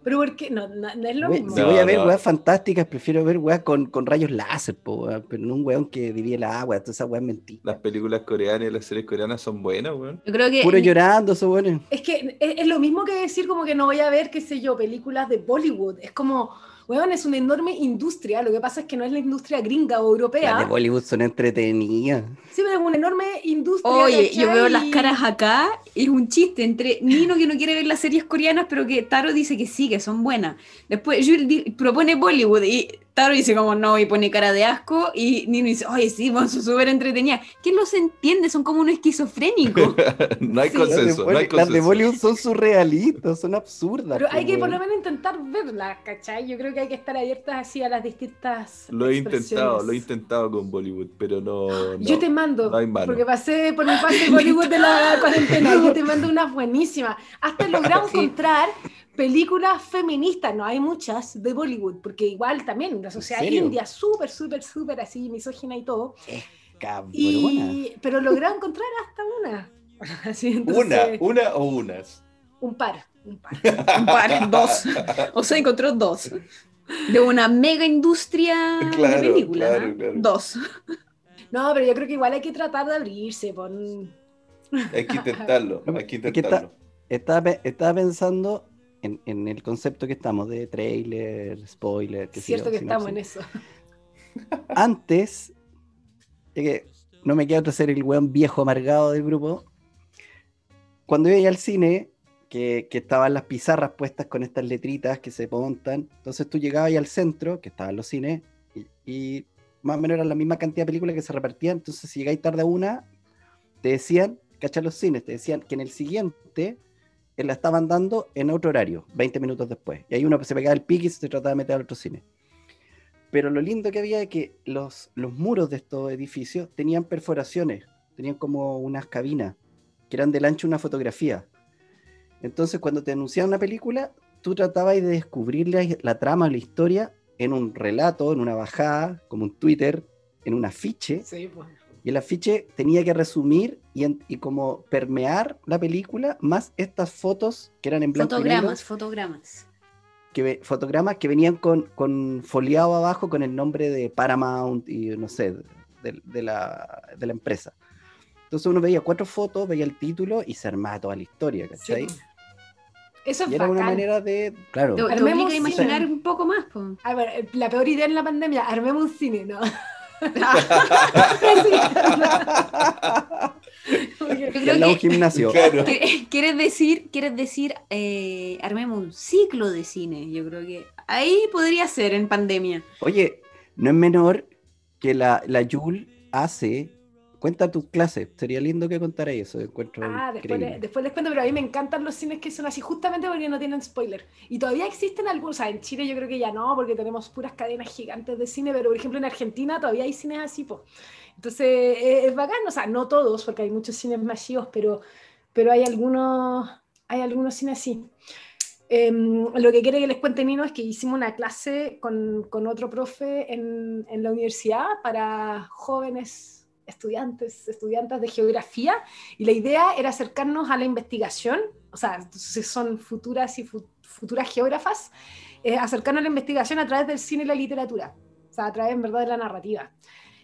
Pero porque no, no, no es lo We- mismo. Si No, voy a ver no. weas fantásticas, prefiero ver weas con, con rayos láser, po, weón, pero no un weón que divide la agua, toda esa wea es mentira. Las películas coreanas y las series coreanas son buenas, weón. Yo creo que Puro llorando, esos weones. Es que es, es lo mismo que decir como que no voy a ver, qué sé yo, películas de Bollywood. Es como, weón, es una enorme industria. Lo que pasa es que no es la industria gringa o europea. Las de Bollywood son entretenidas. Sí, pero es una enorme industria. Oye, yo veo las caras acá, es un chiste entre Nino que no quiere ver las series coreanas, pero que Taro dice que sí, que son buenas. Después Jules propone Bollywood y Taro dice como no, y pone cara de asco, y Nino dice, oye, sí, bueno, son súper entretenidas. ¿Quién los entiende? Son como unos esquizofrénicos. no hay Sí. Consenso, no hay Bolly- las de. Bollywood son surrealistas, son absurdas. Pero hay que por weón. lo menos intentar verlas, ¿cachai? Yo creo que hay que estar abiertas así a las distintas. Lo he intentado, lo he intentado con Bollywood, pero no. no. Yo te mando, no hay mano. porque pasé por mi de Bollywood de la cuarentena, yo te mando unas buenísimas. Hasta logrado Sí. encontrar películas feministas, no hay muchas de Bollywood, porque igual también la sociedad india, súper, súper, súper así, misógina y todo. Cabrona. Y, pero logrado encontrar hasta una. Así, entonces, Una, una o unas. Un par, un par. Un par, dos. O sea, encontró dos. De una mega industria Claro, de claro. Dos. No, pero yo creo que igual hay que tratar de abrirse. Pon... Hay que intentarlo, hay que Es que está- intentarlo. Estaba, estaba pensando en, en el concepto que estamos de trailer, spoiler. yo, cierto que estamos en eso. Antes, es que no me queda otro ser el weón viejo amargado del grupo. Cuando iba al cine, que, que estaban las pizarras puestas con estas letritas que se montan, entonces tú llegabas ahí al centro, que estaban los cines, y, y más o menos era la misma cantidad de películas que se repartían. Entonces, si llegáis tarde a una, te decían ¿cachai? Los cines te decían que en el siguiente la estaban dando en otro horario, 20 minutos después. Y ahí uno se pegaba el pique y se trataba de meter al otro cine. Pero lo lindo que había es que los, los muros de estos edificios tenían perforaciones, tenían como unas cabinas, que eran del ancho una fotografía. Entonces, cuando te anunciaban una película, tú tratabas de descubrir la, la trama, la historia, en un relato, en una bajada, como un Twitter, en un afiche. Sí, pues. Y el afiche tenía que resumir y, en- y como permear la película, más estas fotos que eran en blanco y negro, Fotogramas, fotogramas. que, fotogramas que venían con, con foliado abajo con el nombre de Paramount y no sé, de, de la, de la empresa. Entonces uno veía cuatro fotos, veía el título y se armaba toda la historia, Sí, ¿cachai? po. Eso es y era una manera de, claro, Te, te Armemos obliga a cine. imaginar un poco más. po. A ver, la peor idea en la pandemia, armemos un cine, ¿no? Yo creo un gimnasio. Claro. ¿Qué- ¿Quieres decir, quieres decir eh, armemos un ciclo de cine? Yo creo que ahí podría ser en pandemia. Oye, no es menor que la, la Yul hace, cuenta tus clases, sería lindo que contara eso, encuentro Ah, después, increíble. le- después les cuento, pero a mí me encantan los cines que son así, justamente porque no tienen spoiler. Y todavía existen algunos, o sea, en Chile yo creo que ya no, porque tenemos puras cadenas gigantes de cine, pero por ejemplo en Argentina todavía hay cines así, pues. Entonces eh, es bacán, o sea, no todos, porque hay muchos cines masivos, pero, pero hay algunos, hay algunos cines así. Em, lo que quiere que les cuente Nino es que hicimos una clase con, con otro profe en, en la universidad para jóvenes estudiantes, estudiantes de geografía, y la idea era acercarnos a la investigación, o sea, si son futuras y fu- futuras geógrafas, eh, acercarnos a la investigación a través del cine y la literatura, o sea, a través en verdad de la narrativa.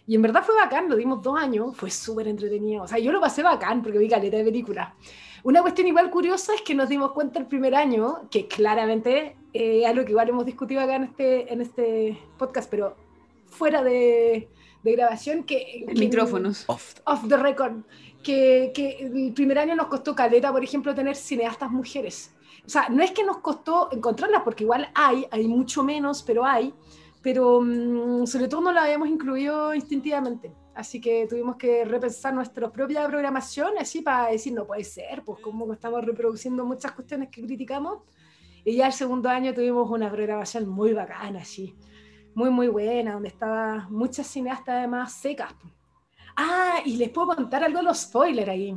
Y en verdad fue bacán, lo dimos dos años, fue súper entretenido. O sea, yo lo pasé bacán porque vi caleta de película. Una cuestión igual curiosa es que nos dimos cuenta el primer año, que claramente eh, algo que igual hemos discutido acá en este, en este podcast, pero fuera de, de grabación, que... que- Micrófonos. Off. off the record, que, que el primer año nos costó caleta, por ejemplo, tener cineastas mujeres. O sea, no es que nos costó encontrarlas, porque igual hay, hay mucho menos, pero hay, pero mm, sobre todo no la habíamos incluido instintivamente. Así que tuvimos que repensar nuestra propia programación, así para decir, no puede ser, pues como estamos reproduciendo muchas cuestiones que criticamos. Y ya el segundo año tuvimos una programación muy bacana, así, muy, muy buena, donde estaba muchas cineastas además secas. Ah, y les puedo contar algo de los spoilers ahí.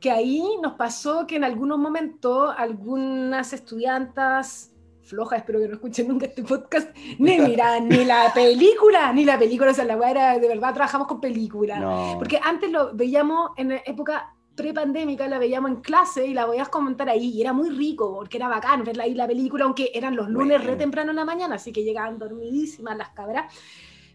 Que ahí nos pasó que en algunos momentos algunas estudiantas flojas, espero que no escuchen nunca este podcast, ni miran ni la película, ni la película, o sea, la weá era, de verdad trabajamos con película. No. Porque antes lo veíamos en época prepandémica, la veíamos en clase y la podías comentar ahí, y era muy rico, porque era bacán verla ahí la película, aunque eran los lunes Bueno. re temprano en la mañana, así que llegaban dormidísimas las cabras,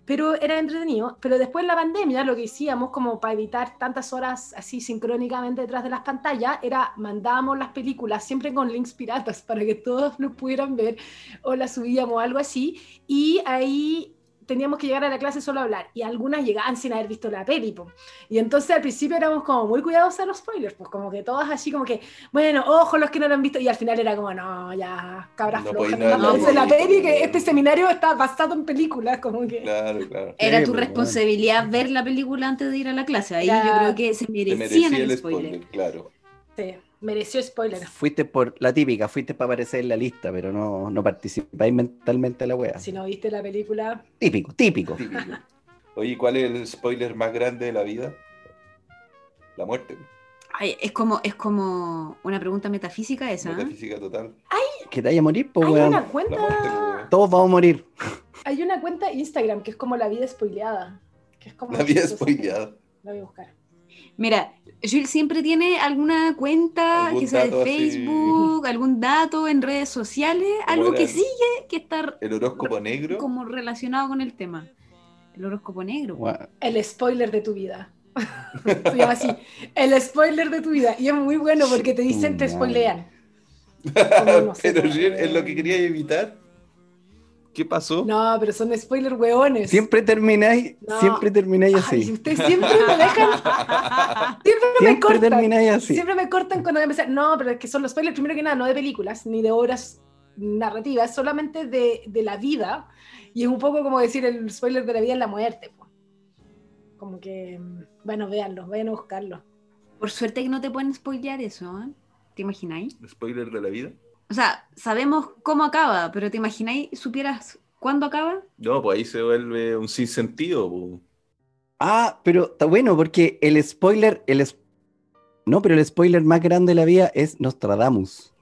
pero era entretenido. Pero después de la pandemia, lo que hacíamos como para evitar tantas horas así sincrónicamente detrás de las pantallas, era mandábamos las películas siempre con links piratas para que todos los pudieran ver, o las subíamos algo así, y ahí teníamos que llegar a la clase solo a hablar, y algunas llegaban sin haber visto la peli, po. y entonces al principio éramos como muy cuidadosos a los spoilers, pues como que todas así como que, bueno, ojo los que no lo han visto, y al final era como, no, ya, cabras No flojas, no, no dice la peli que este seminario está basado en películas, como que... Claro, claro. Era tu pues, responsabilidad ver la película antes de ir a la clase. Ahí Era- yo creo que se merecían merecía el el spoiler. spoiler, claro. Sí, mereció spoiler. Fuiste por la típica, fuiste para aparecer en la lista, pero no, no participáis mentalmente en la wea. Si no viste la película, Típico, típico. Típico. Oye, ¿cuál es el spoiler más grande de la vida? La muerte. Ay, es como, es como una pregunta metafísica esa. ¿eh? Metafísica total. Que te vaya a morir, pues hay una muerte, cuenta, Todos vamos a morir. hay una cuenta Instagram que es como la vida spoileada. Que es como La vida spoileada. La voy a buscar. Mira, Jill siempre tiene alguna cuenta, que sea de así. Facebook, algún dato en redes sociales, algo que sigue que está El horóscopo negro. como relacionado con el tema. El horóscopo negro. El spoiler de tu vida. Se llama así. El spoiler de tu vida. Y es muy bueno porque te dicen, te spoilean. Como no sé, Pero Jill, es lo que quería evitar. ¿Qué pasó? No, pero son spoilers hueones. Siempre termináis, No. siempre termináis Ay, así. ustedes siempre me dejan. Siempre me Siempre cortan. termináis así. Siempre me cortan cuando empezar. No, pero es que son los spoilers, primero que nada, no de películas, ni de obras narrativas, solamente de, de la vida. Y es un poco como decir el spoiler de la vida es la muerte. po. Como que, mm, bueno, véanlo, vayan a buscarlo. Por suerte que no te pueden spoilear eso, ¿eh? ¿Te imagináis? Spoiler de la vida. O sea, sabemos cómo acaba, pero ¿te imagináis, supieras cuándo acaba? No, pues ahí se vuelve un sinsentido. po. Ah, pero está bueno porque el spoiler, el es- no, pero el spoiler más grande de la vida es Nostradamus.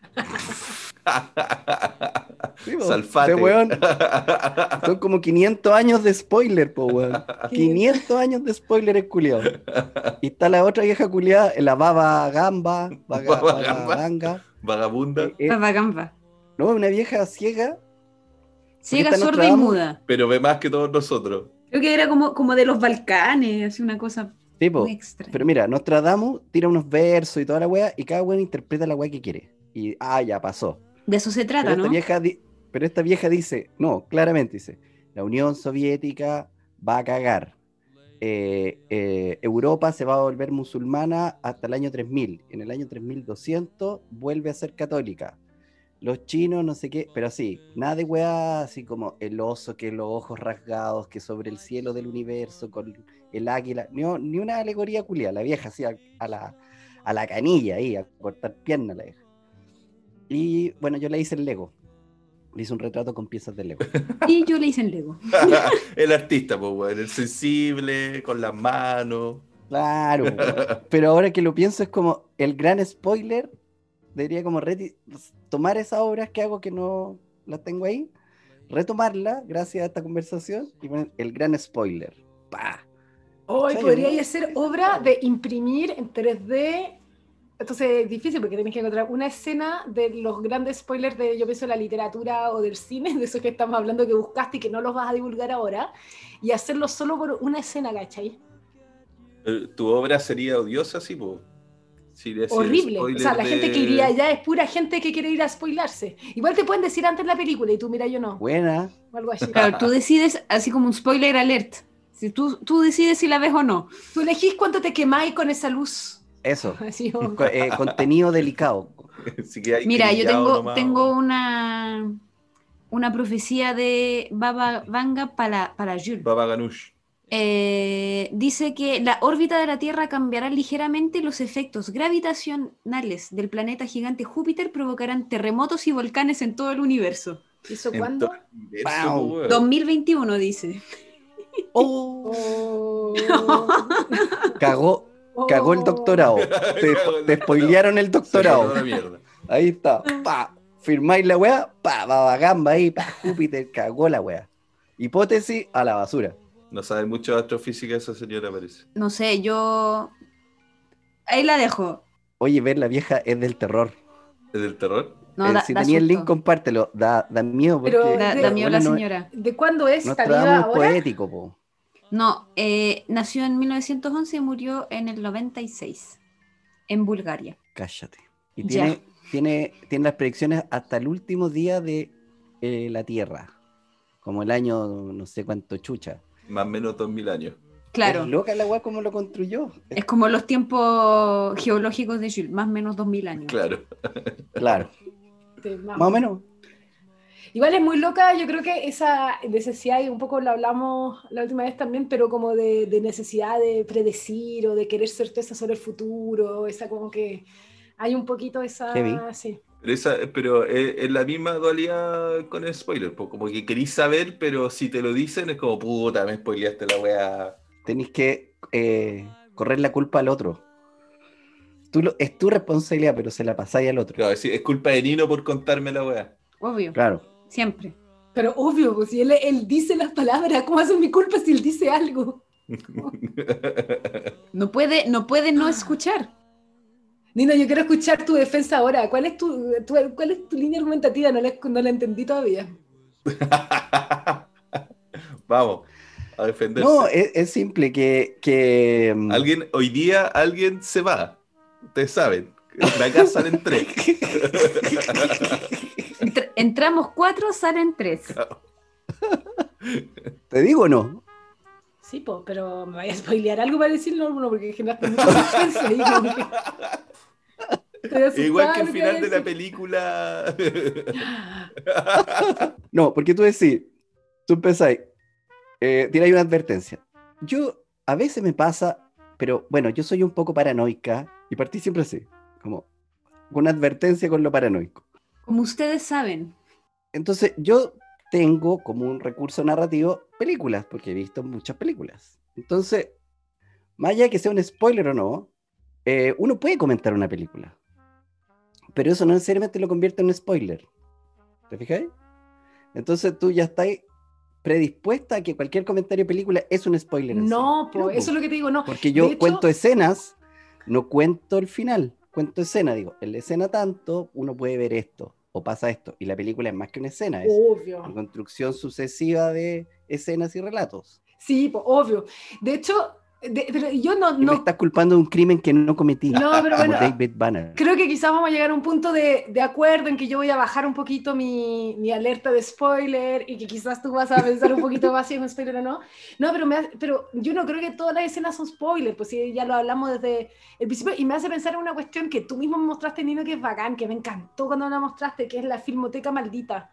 Sí. Salfate. Weón, son como 500 años de spoiler, po, weón. 500 años de spoiler es culiado. Y está la otra vieja culiada, la baba gamba, vaga, Baba vaga Gamba. ganga. Vagabunda. Eh, eh, Gamba, gamba. no, una vieja ciega. Ciega, sorda y muda. Pero ve más que todos nosotros. Creo que era como, como de los Balcanes, así una cosa Tipo, extraña. pero mira, Nostradamus tira unos versos y toda la wea, y cada weón interpreta la wea que quiere. Y, ah, ya pasó. De eso se Pero trata, esta, ¿no? vieja di- pero esta vieja dice, no, claramente dice, la Unión Soviética va a cagar. Eh, eh, Europa se va a volver musulmana hasta el año 3000. En el año 3200 vuelve a ser católica. Los chinos, no sé qué, pero así, nada de weá, así como el oso, que los ojos rasgados, que sobre el cielo del universo, con el águila, ni, ni una alegoría culia, la vieja así a, a la, a la canilla ahí, a cortar piernas la vieja. Y bueno, yo le hice el Lego. Le hice un retrato con piezas de Lego. Y yo le hice en Lego. el artista, pues, weón. El sensible, con las manos. Claro, pero ahora que lo pienso es como el gran spoiler. Debería como reti- tomar esas obras que hago que no las tengo ahí, retomarla gracias a esta conversación y poner el gran spoiler. ¡Pah! Hoy ¿Cachai, podría hacer obra de imprimir en 3D. Entonces es difícil porque tienes que encontrar una escena de los grandes spoilers de, yo pienso, la literatura o del cine, de esos que estamos hablando que buscaste y que no los vas a divulgar ahora, y hacerlo solo por una escena, ¿cachai? Eh, Tu obra sería odiosa, sí, pues. Horrible. O sea, la de- gente que iría allá es pura gente que quiere ir a spoilarse. Igual te pueden decir antes la película y tú, mira, yo no. Buena. O algo así. Claro, tú decides, así como un spoiler alert. Si tú, tú decides si la ves o no. Tú elegís cuánto te quemáis con esa luz. Eso. Eh, contenido delicado. Así que hay Mira, yo tengo, nomás, tengo una, una profecía de Baba Vanga para, para Jules. Baba Ganoush. Eh, dice que la órbita de la Tierra cambiará ligeramente y los efectos gravitacionales del planeta gigante Júpiter provocarán terremotos y volcanes en todo el universo. ¿Eso cuándo? po, weón. 2021 dice. Oh, Oh. cagó, cagó el doctorado. Te, te spoilearon el doctorado. Ahí está. Pa. Firmáis la weá, pa, babagamba ahí, pa, Júpiter, cagó la weá. Hipótesis a la basura. No sabe mucho de astrofísica esa señora, parece. No sé, yo... Ahí la dejo. Oye, ver la vieja es del terror. ¿Es del terror? No, Eh, da, si da tenía el link, compártelo. Da, da miedo porque. Pero Da, da miedo la no- señora. ¿De cuándo es? ¿Está viva ahora? poético, po. No, eh, nació en 1911 y murió en el 96 en Bulgaria. Cállate. Y Ya. tiene, tiene, tiene las predicciones hasta el último día de eh, la Tierra. Como el año, no sé cuánto chucha. Más o menos 2000 años. Claro, Es loca la weá como lo construyó. es como los tiempos geológicos de Jules, más o menos 2000 años. Claro. Claro, Sí, más o menos. Igual es muy loca, yo creo que esa necesidad, y un poco lo hablamos la última vez también, pero como de, de necesidad de predecir o de querer certeza sobre el futuro, esa como que hay un poquito esa... Heavy. Sí. Pero, esa, pero es, es la misma dualidad con el spoiler. pues, como que querís saber, pero si te lo dicen es como puta, me spoileaste la wea. Tenéis que eh, correr la culpa al otro. Tú lo- es tu responsabilidad, pero se la pasáis al otro. Claro, es, es culpa de Nino por contarme la wea. Obvio, Claro. Siempre. Pero obvio, pues si él, él dice las palabras, ¿cómo hace mi culpa si él dice algo? No puede, no puede no escuchar. Nina, yo quiero escuchar tu defensa ahora. ¿Cuál es tu, tu- cuál es tu línea argumentativa? No la, no la entendí todavía. Vamos, a defenderse. No, es, es simple que. que mm, Alguien, hoy día alguien se va. Ustedes saben. La casa salen tres. Entr- entramos cuatro, salen tres. ¿Te digo o no? Sí, po, pero me vaya a spoilear algo para decirlo, no, porque generaste mucha suspense Igual que el final de la película. No, porque tú decís, tú empezáis, eh, tiráis una advertencia. Yo, a veces me pasa pero bueno, yo soy un poco paranoica y partí siempre así, como una advertencia con lo paranoico. Como ustedes saben. Entonces, yo tengo como un recurso narrativo películas, porque he visto muchas películas. Entonces, más allá de que sea un spoiler o no, eh, uno puede comentar una película. Pero eso no necesariamente lo convierte en un spoiler. ¿Te fijáis? Entonces tú ya estás predispuesta a que cualquier comentario de película es un spoiler. No, eso es lo que te digo, no. Porque yo cuento escenas, no cuento el final, cuento escena, digo, en la escena tanto uno puede ver esto o pasa esto. Y la película es más que una escena, es obvio. una construcción sucesiva de escenas y relatos. Sí, pues, obvio. De hecho, pero yo no, no... Me estás culpando de un crimen que no cometí. No, pero bueno, David Banner. Creo que quizás vamos a llegar a un punto de, de acuerdo en que yo voy a bajar un poquito mi, mi, alerta de spoiler y que quizás tú vas a pensar un poquito más si es un spoiler o no. No, pero, me pero yo no creo que todas las escenas son spoilers, pues si ya lo hablamos desde el principio y me hace pensar en una cuestión que tú mismo me mostraste, Nino, que es bacán, que me encantó cuando la mostraste, que es la filmoteca maldita.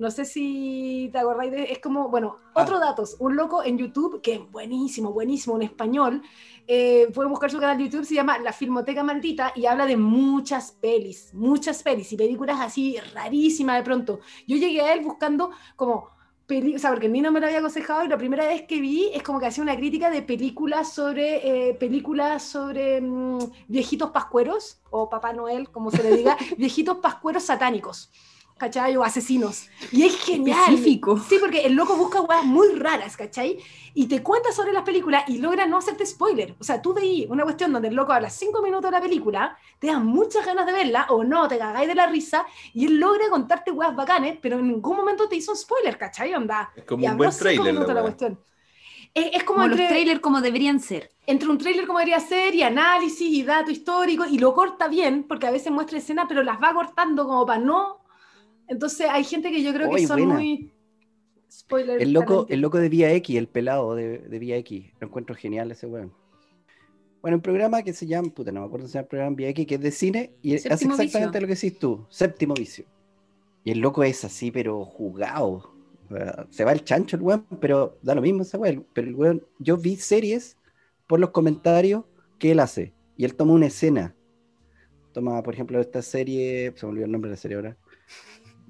No sé si te acordáis de. Es como, bueno, ah. otro datos. Un loco en YouTube, que es buenísimo, buenísimo, en español. Eh, pueden buscar su canal de YouTube, se llama La Filmoteca Maldita y habla de muchas pelis, muchas pelis y películas así rarísimas de pronto. Yo llegué a él buscando como. O sea, porque Nino me lo había aconsejado y la primera vez que vi es como que hacía una crítica de películas sobre, eh, películas sobre mm, viejitos pascueros, o Papá Noel, como se le diga, viejitos pascueros satánicos. ¿Cachai? O asesinos. Y es genial. Específico. Sí, porque el loco busca weas muy raras, ¿cachai? Y te cuenta sobre las películas y logra no hacerte spoiler. O sea, tú veis una cuestión donde el loco habla cinco minutos de la película, te dan muchas ganas de verla o no, te cagáis de la risa y él logra contarte weas bacanes, pero en ningún momento te hizo un spoiler, ¿cachai? Onda. Es como un buen trailer. La cuestión. Es, como, los trailers como deberían ser. Entre un trailer como debería ser y análisis y dato histórico y lo corta bien, porque a veces muestra escenas, pero las va cortando como para no entonces hay gente que yo creo que son muy spoilers. El loco, el loco de Vía X, el pelado de, de Vía X, lo encuentro genial ese weón. Bueno, un programa que se llama, puta, no me acuerdo si se llama programa Vía X, que es de cine y hace exactamente lo que decís tú, séptimo vicio. Y el loco es así, pero jugado. se va el chancho el weón, pero da lo mismo ese weón. Pero el weón, yo vi series por los comentarios que él hace. Y él toma una escena. Toma, por ejemplo, esta serie, se me olvidó el nombre de la serie ahora.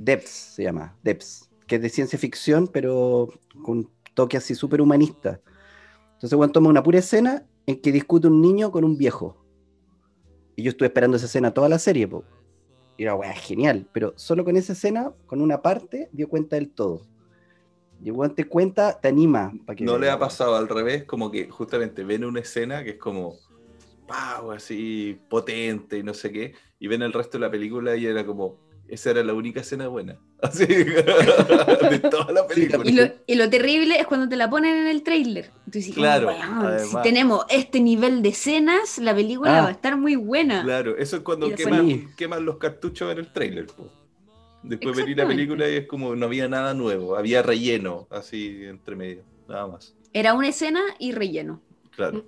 Depths se llama, Depths, que es de ciencia ficción, pero con un toque así súper humanista. Entonces, Juan toma una pura escena en que discute un niño con un viejo. Y yo estuve esperando esa escena toda la serie, y era weá, genial, pero solo con esa escena, con una parte, dio cuenta del todo. Y Juan te cuenta, te anima. Para que no le ha pasado al revés, como que justamente ven una escena que es como, wow, así potente y no sé qué, y ven el resto de la película y era como, esa era la única escena buena. Así, de toda la película. Y lo, terrible es cuando te la ponen en el trailer. claro. si tenemos este nivel de escenas, la película ah. va a estar muy buena. Claro, eso es cuando queman, los cartuchos en el trailer. Después venir la película y es como no había nada nuevo, había relleno, así entre medio, nada más. Era una escena y relleno. Claro.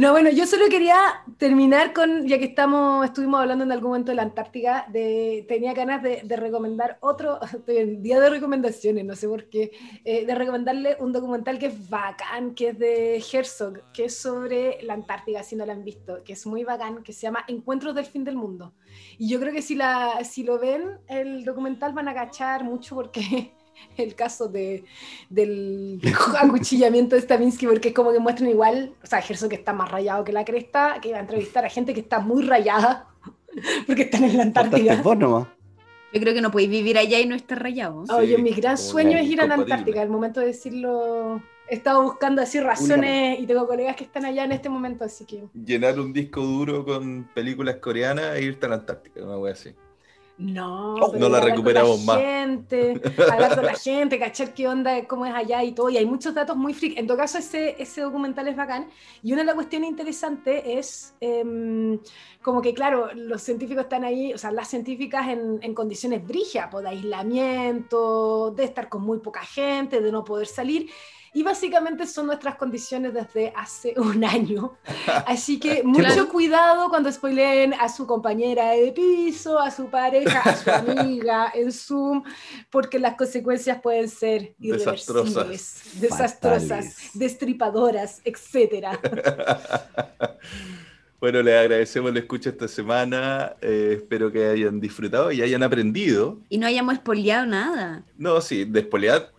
No, bueno, yo solo quería terminar con, ya que estamos, estuvimos hablando en algún momento de la Antártica, tenía ganas de, recomendar otro, día de recomendaciones, no sé por qué, eh, de recomendarle un documental que es bacán, que es de Herzog, que es sobre la Antártica, si no la han visto, que es muy bacán, que se llama Encuentros del Fin del Mundo. Y yo creo que si, la, si lo ven, el documental van a cachar mucho porque el caso de, del acuchillamiento de Stavinsky, porque es como que muestran igual, o sea, Gerson que está más rayado que la cresta, que va a entrevistar a gente que está muy rayada, porque están en la Antártida. Yo creo que no podéis vivir allá y no estar rayado. Oye, mi gran sueño es ir a la Antártica. Al momento de decirlo, he estado buscando así razones y tengo colegas que están allá en este momento, así que. Llenar un disco duro con películas coreanas e irte a la Antártica, una wea así. No, oh, no la recuperamos más. Gente, hablar con la gente, cachar qué onda, cómo es allá y todo. Y hay muchos datos muy freak. En todo caso, ese, ese documental es bacán. Y una de las cuestiones interesantes es em, como que, claro, los científicos están ahí, o sea, las científicas en, en condiciones brigias, pues, de aislamiento, de estar con muy poca gente, de no poder salir. Y básicamente son nuestras condiciones desde hace un año. Así que mucho Claro. cuidado cuando spoileen a su compañera de piso, a su pareja, a su amiga en Zoom, porque las consecuencias pueden ser Desastrosas. irreversibles, desastrosas, Fatales. destripadoras, etcétera. Bueno, les agradecemos la escucha esta semana. eh, espero que hayan disfrutado y hayan aprendido. Y no hayamos spoileado nada. No, sí, de spoilear,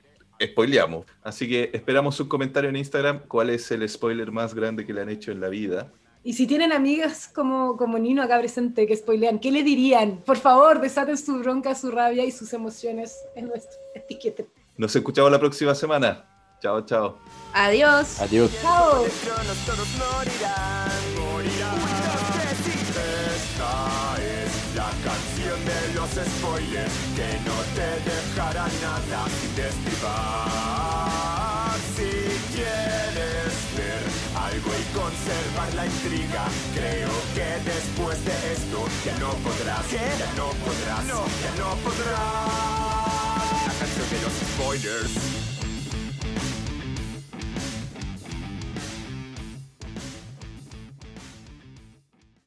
spoileamos. Así que esperamos un comentario en Instagram. ¿Cuál es el spoiler más grande que le han hecho en la vida? Y si tienen amigas como, como Nino acá presente que spoilean, ¿qué le dirían? Por favor, desaten su bronca, su rabia y sus emociones en nuestro etiquete. Nos escuchamos la próxima semana. Chao, chao. Adiós. Adiós. ¡Chao! De los spoilers que no te dejará nada sin destribar. Si quieres ver algo y conservar la intriga, creo que después de esto ya no podrás, ya no podrás, ya no podrás. La canción de los spoilers.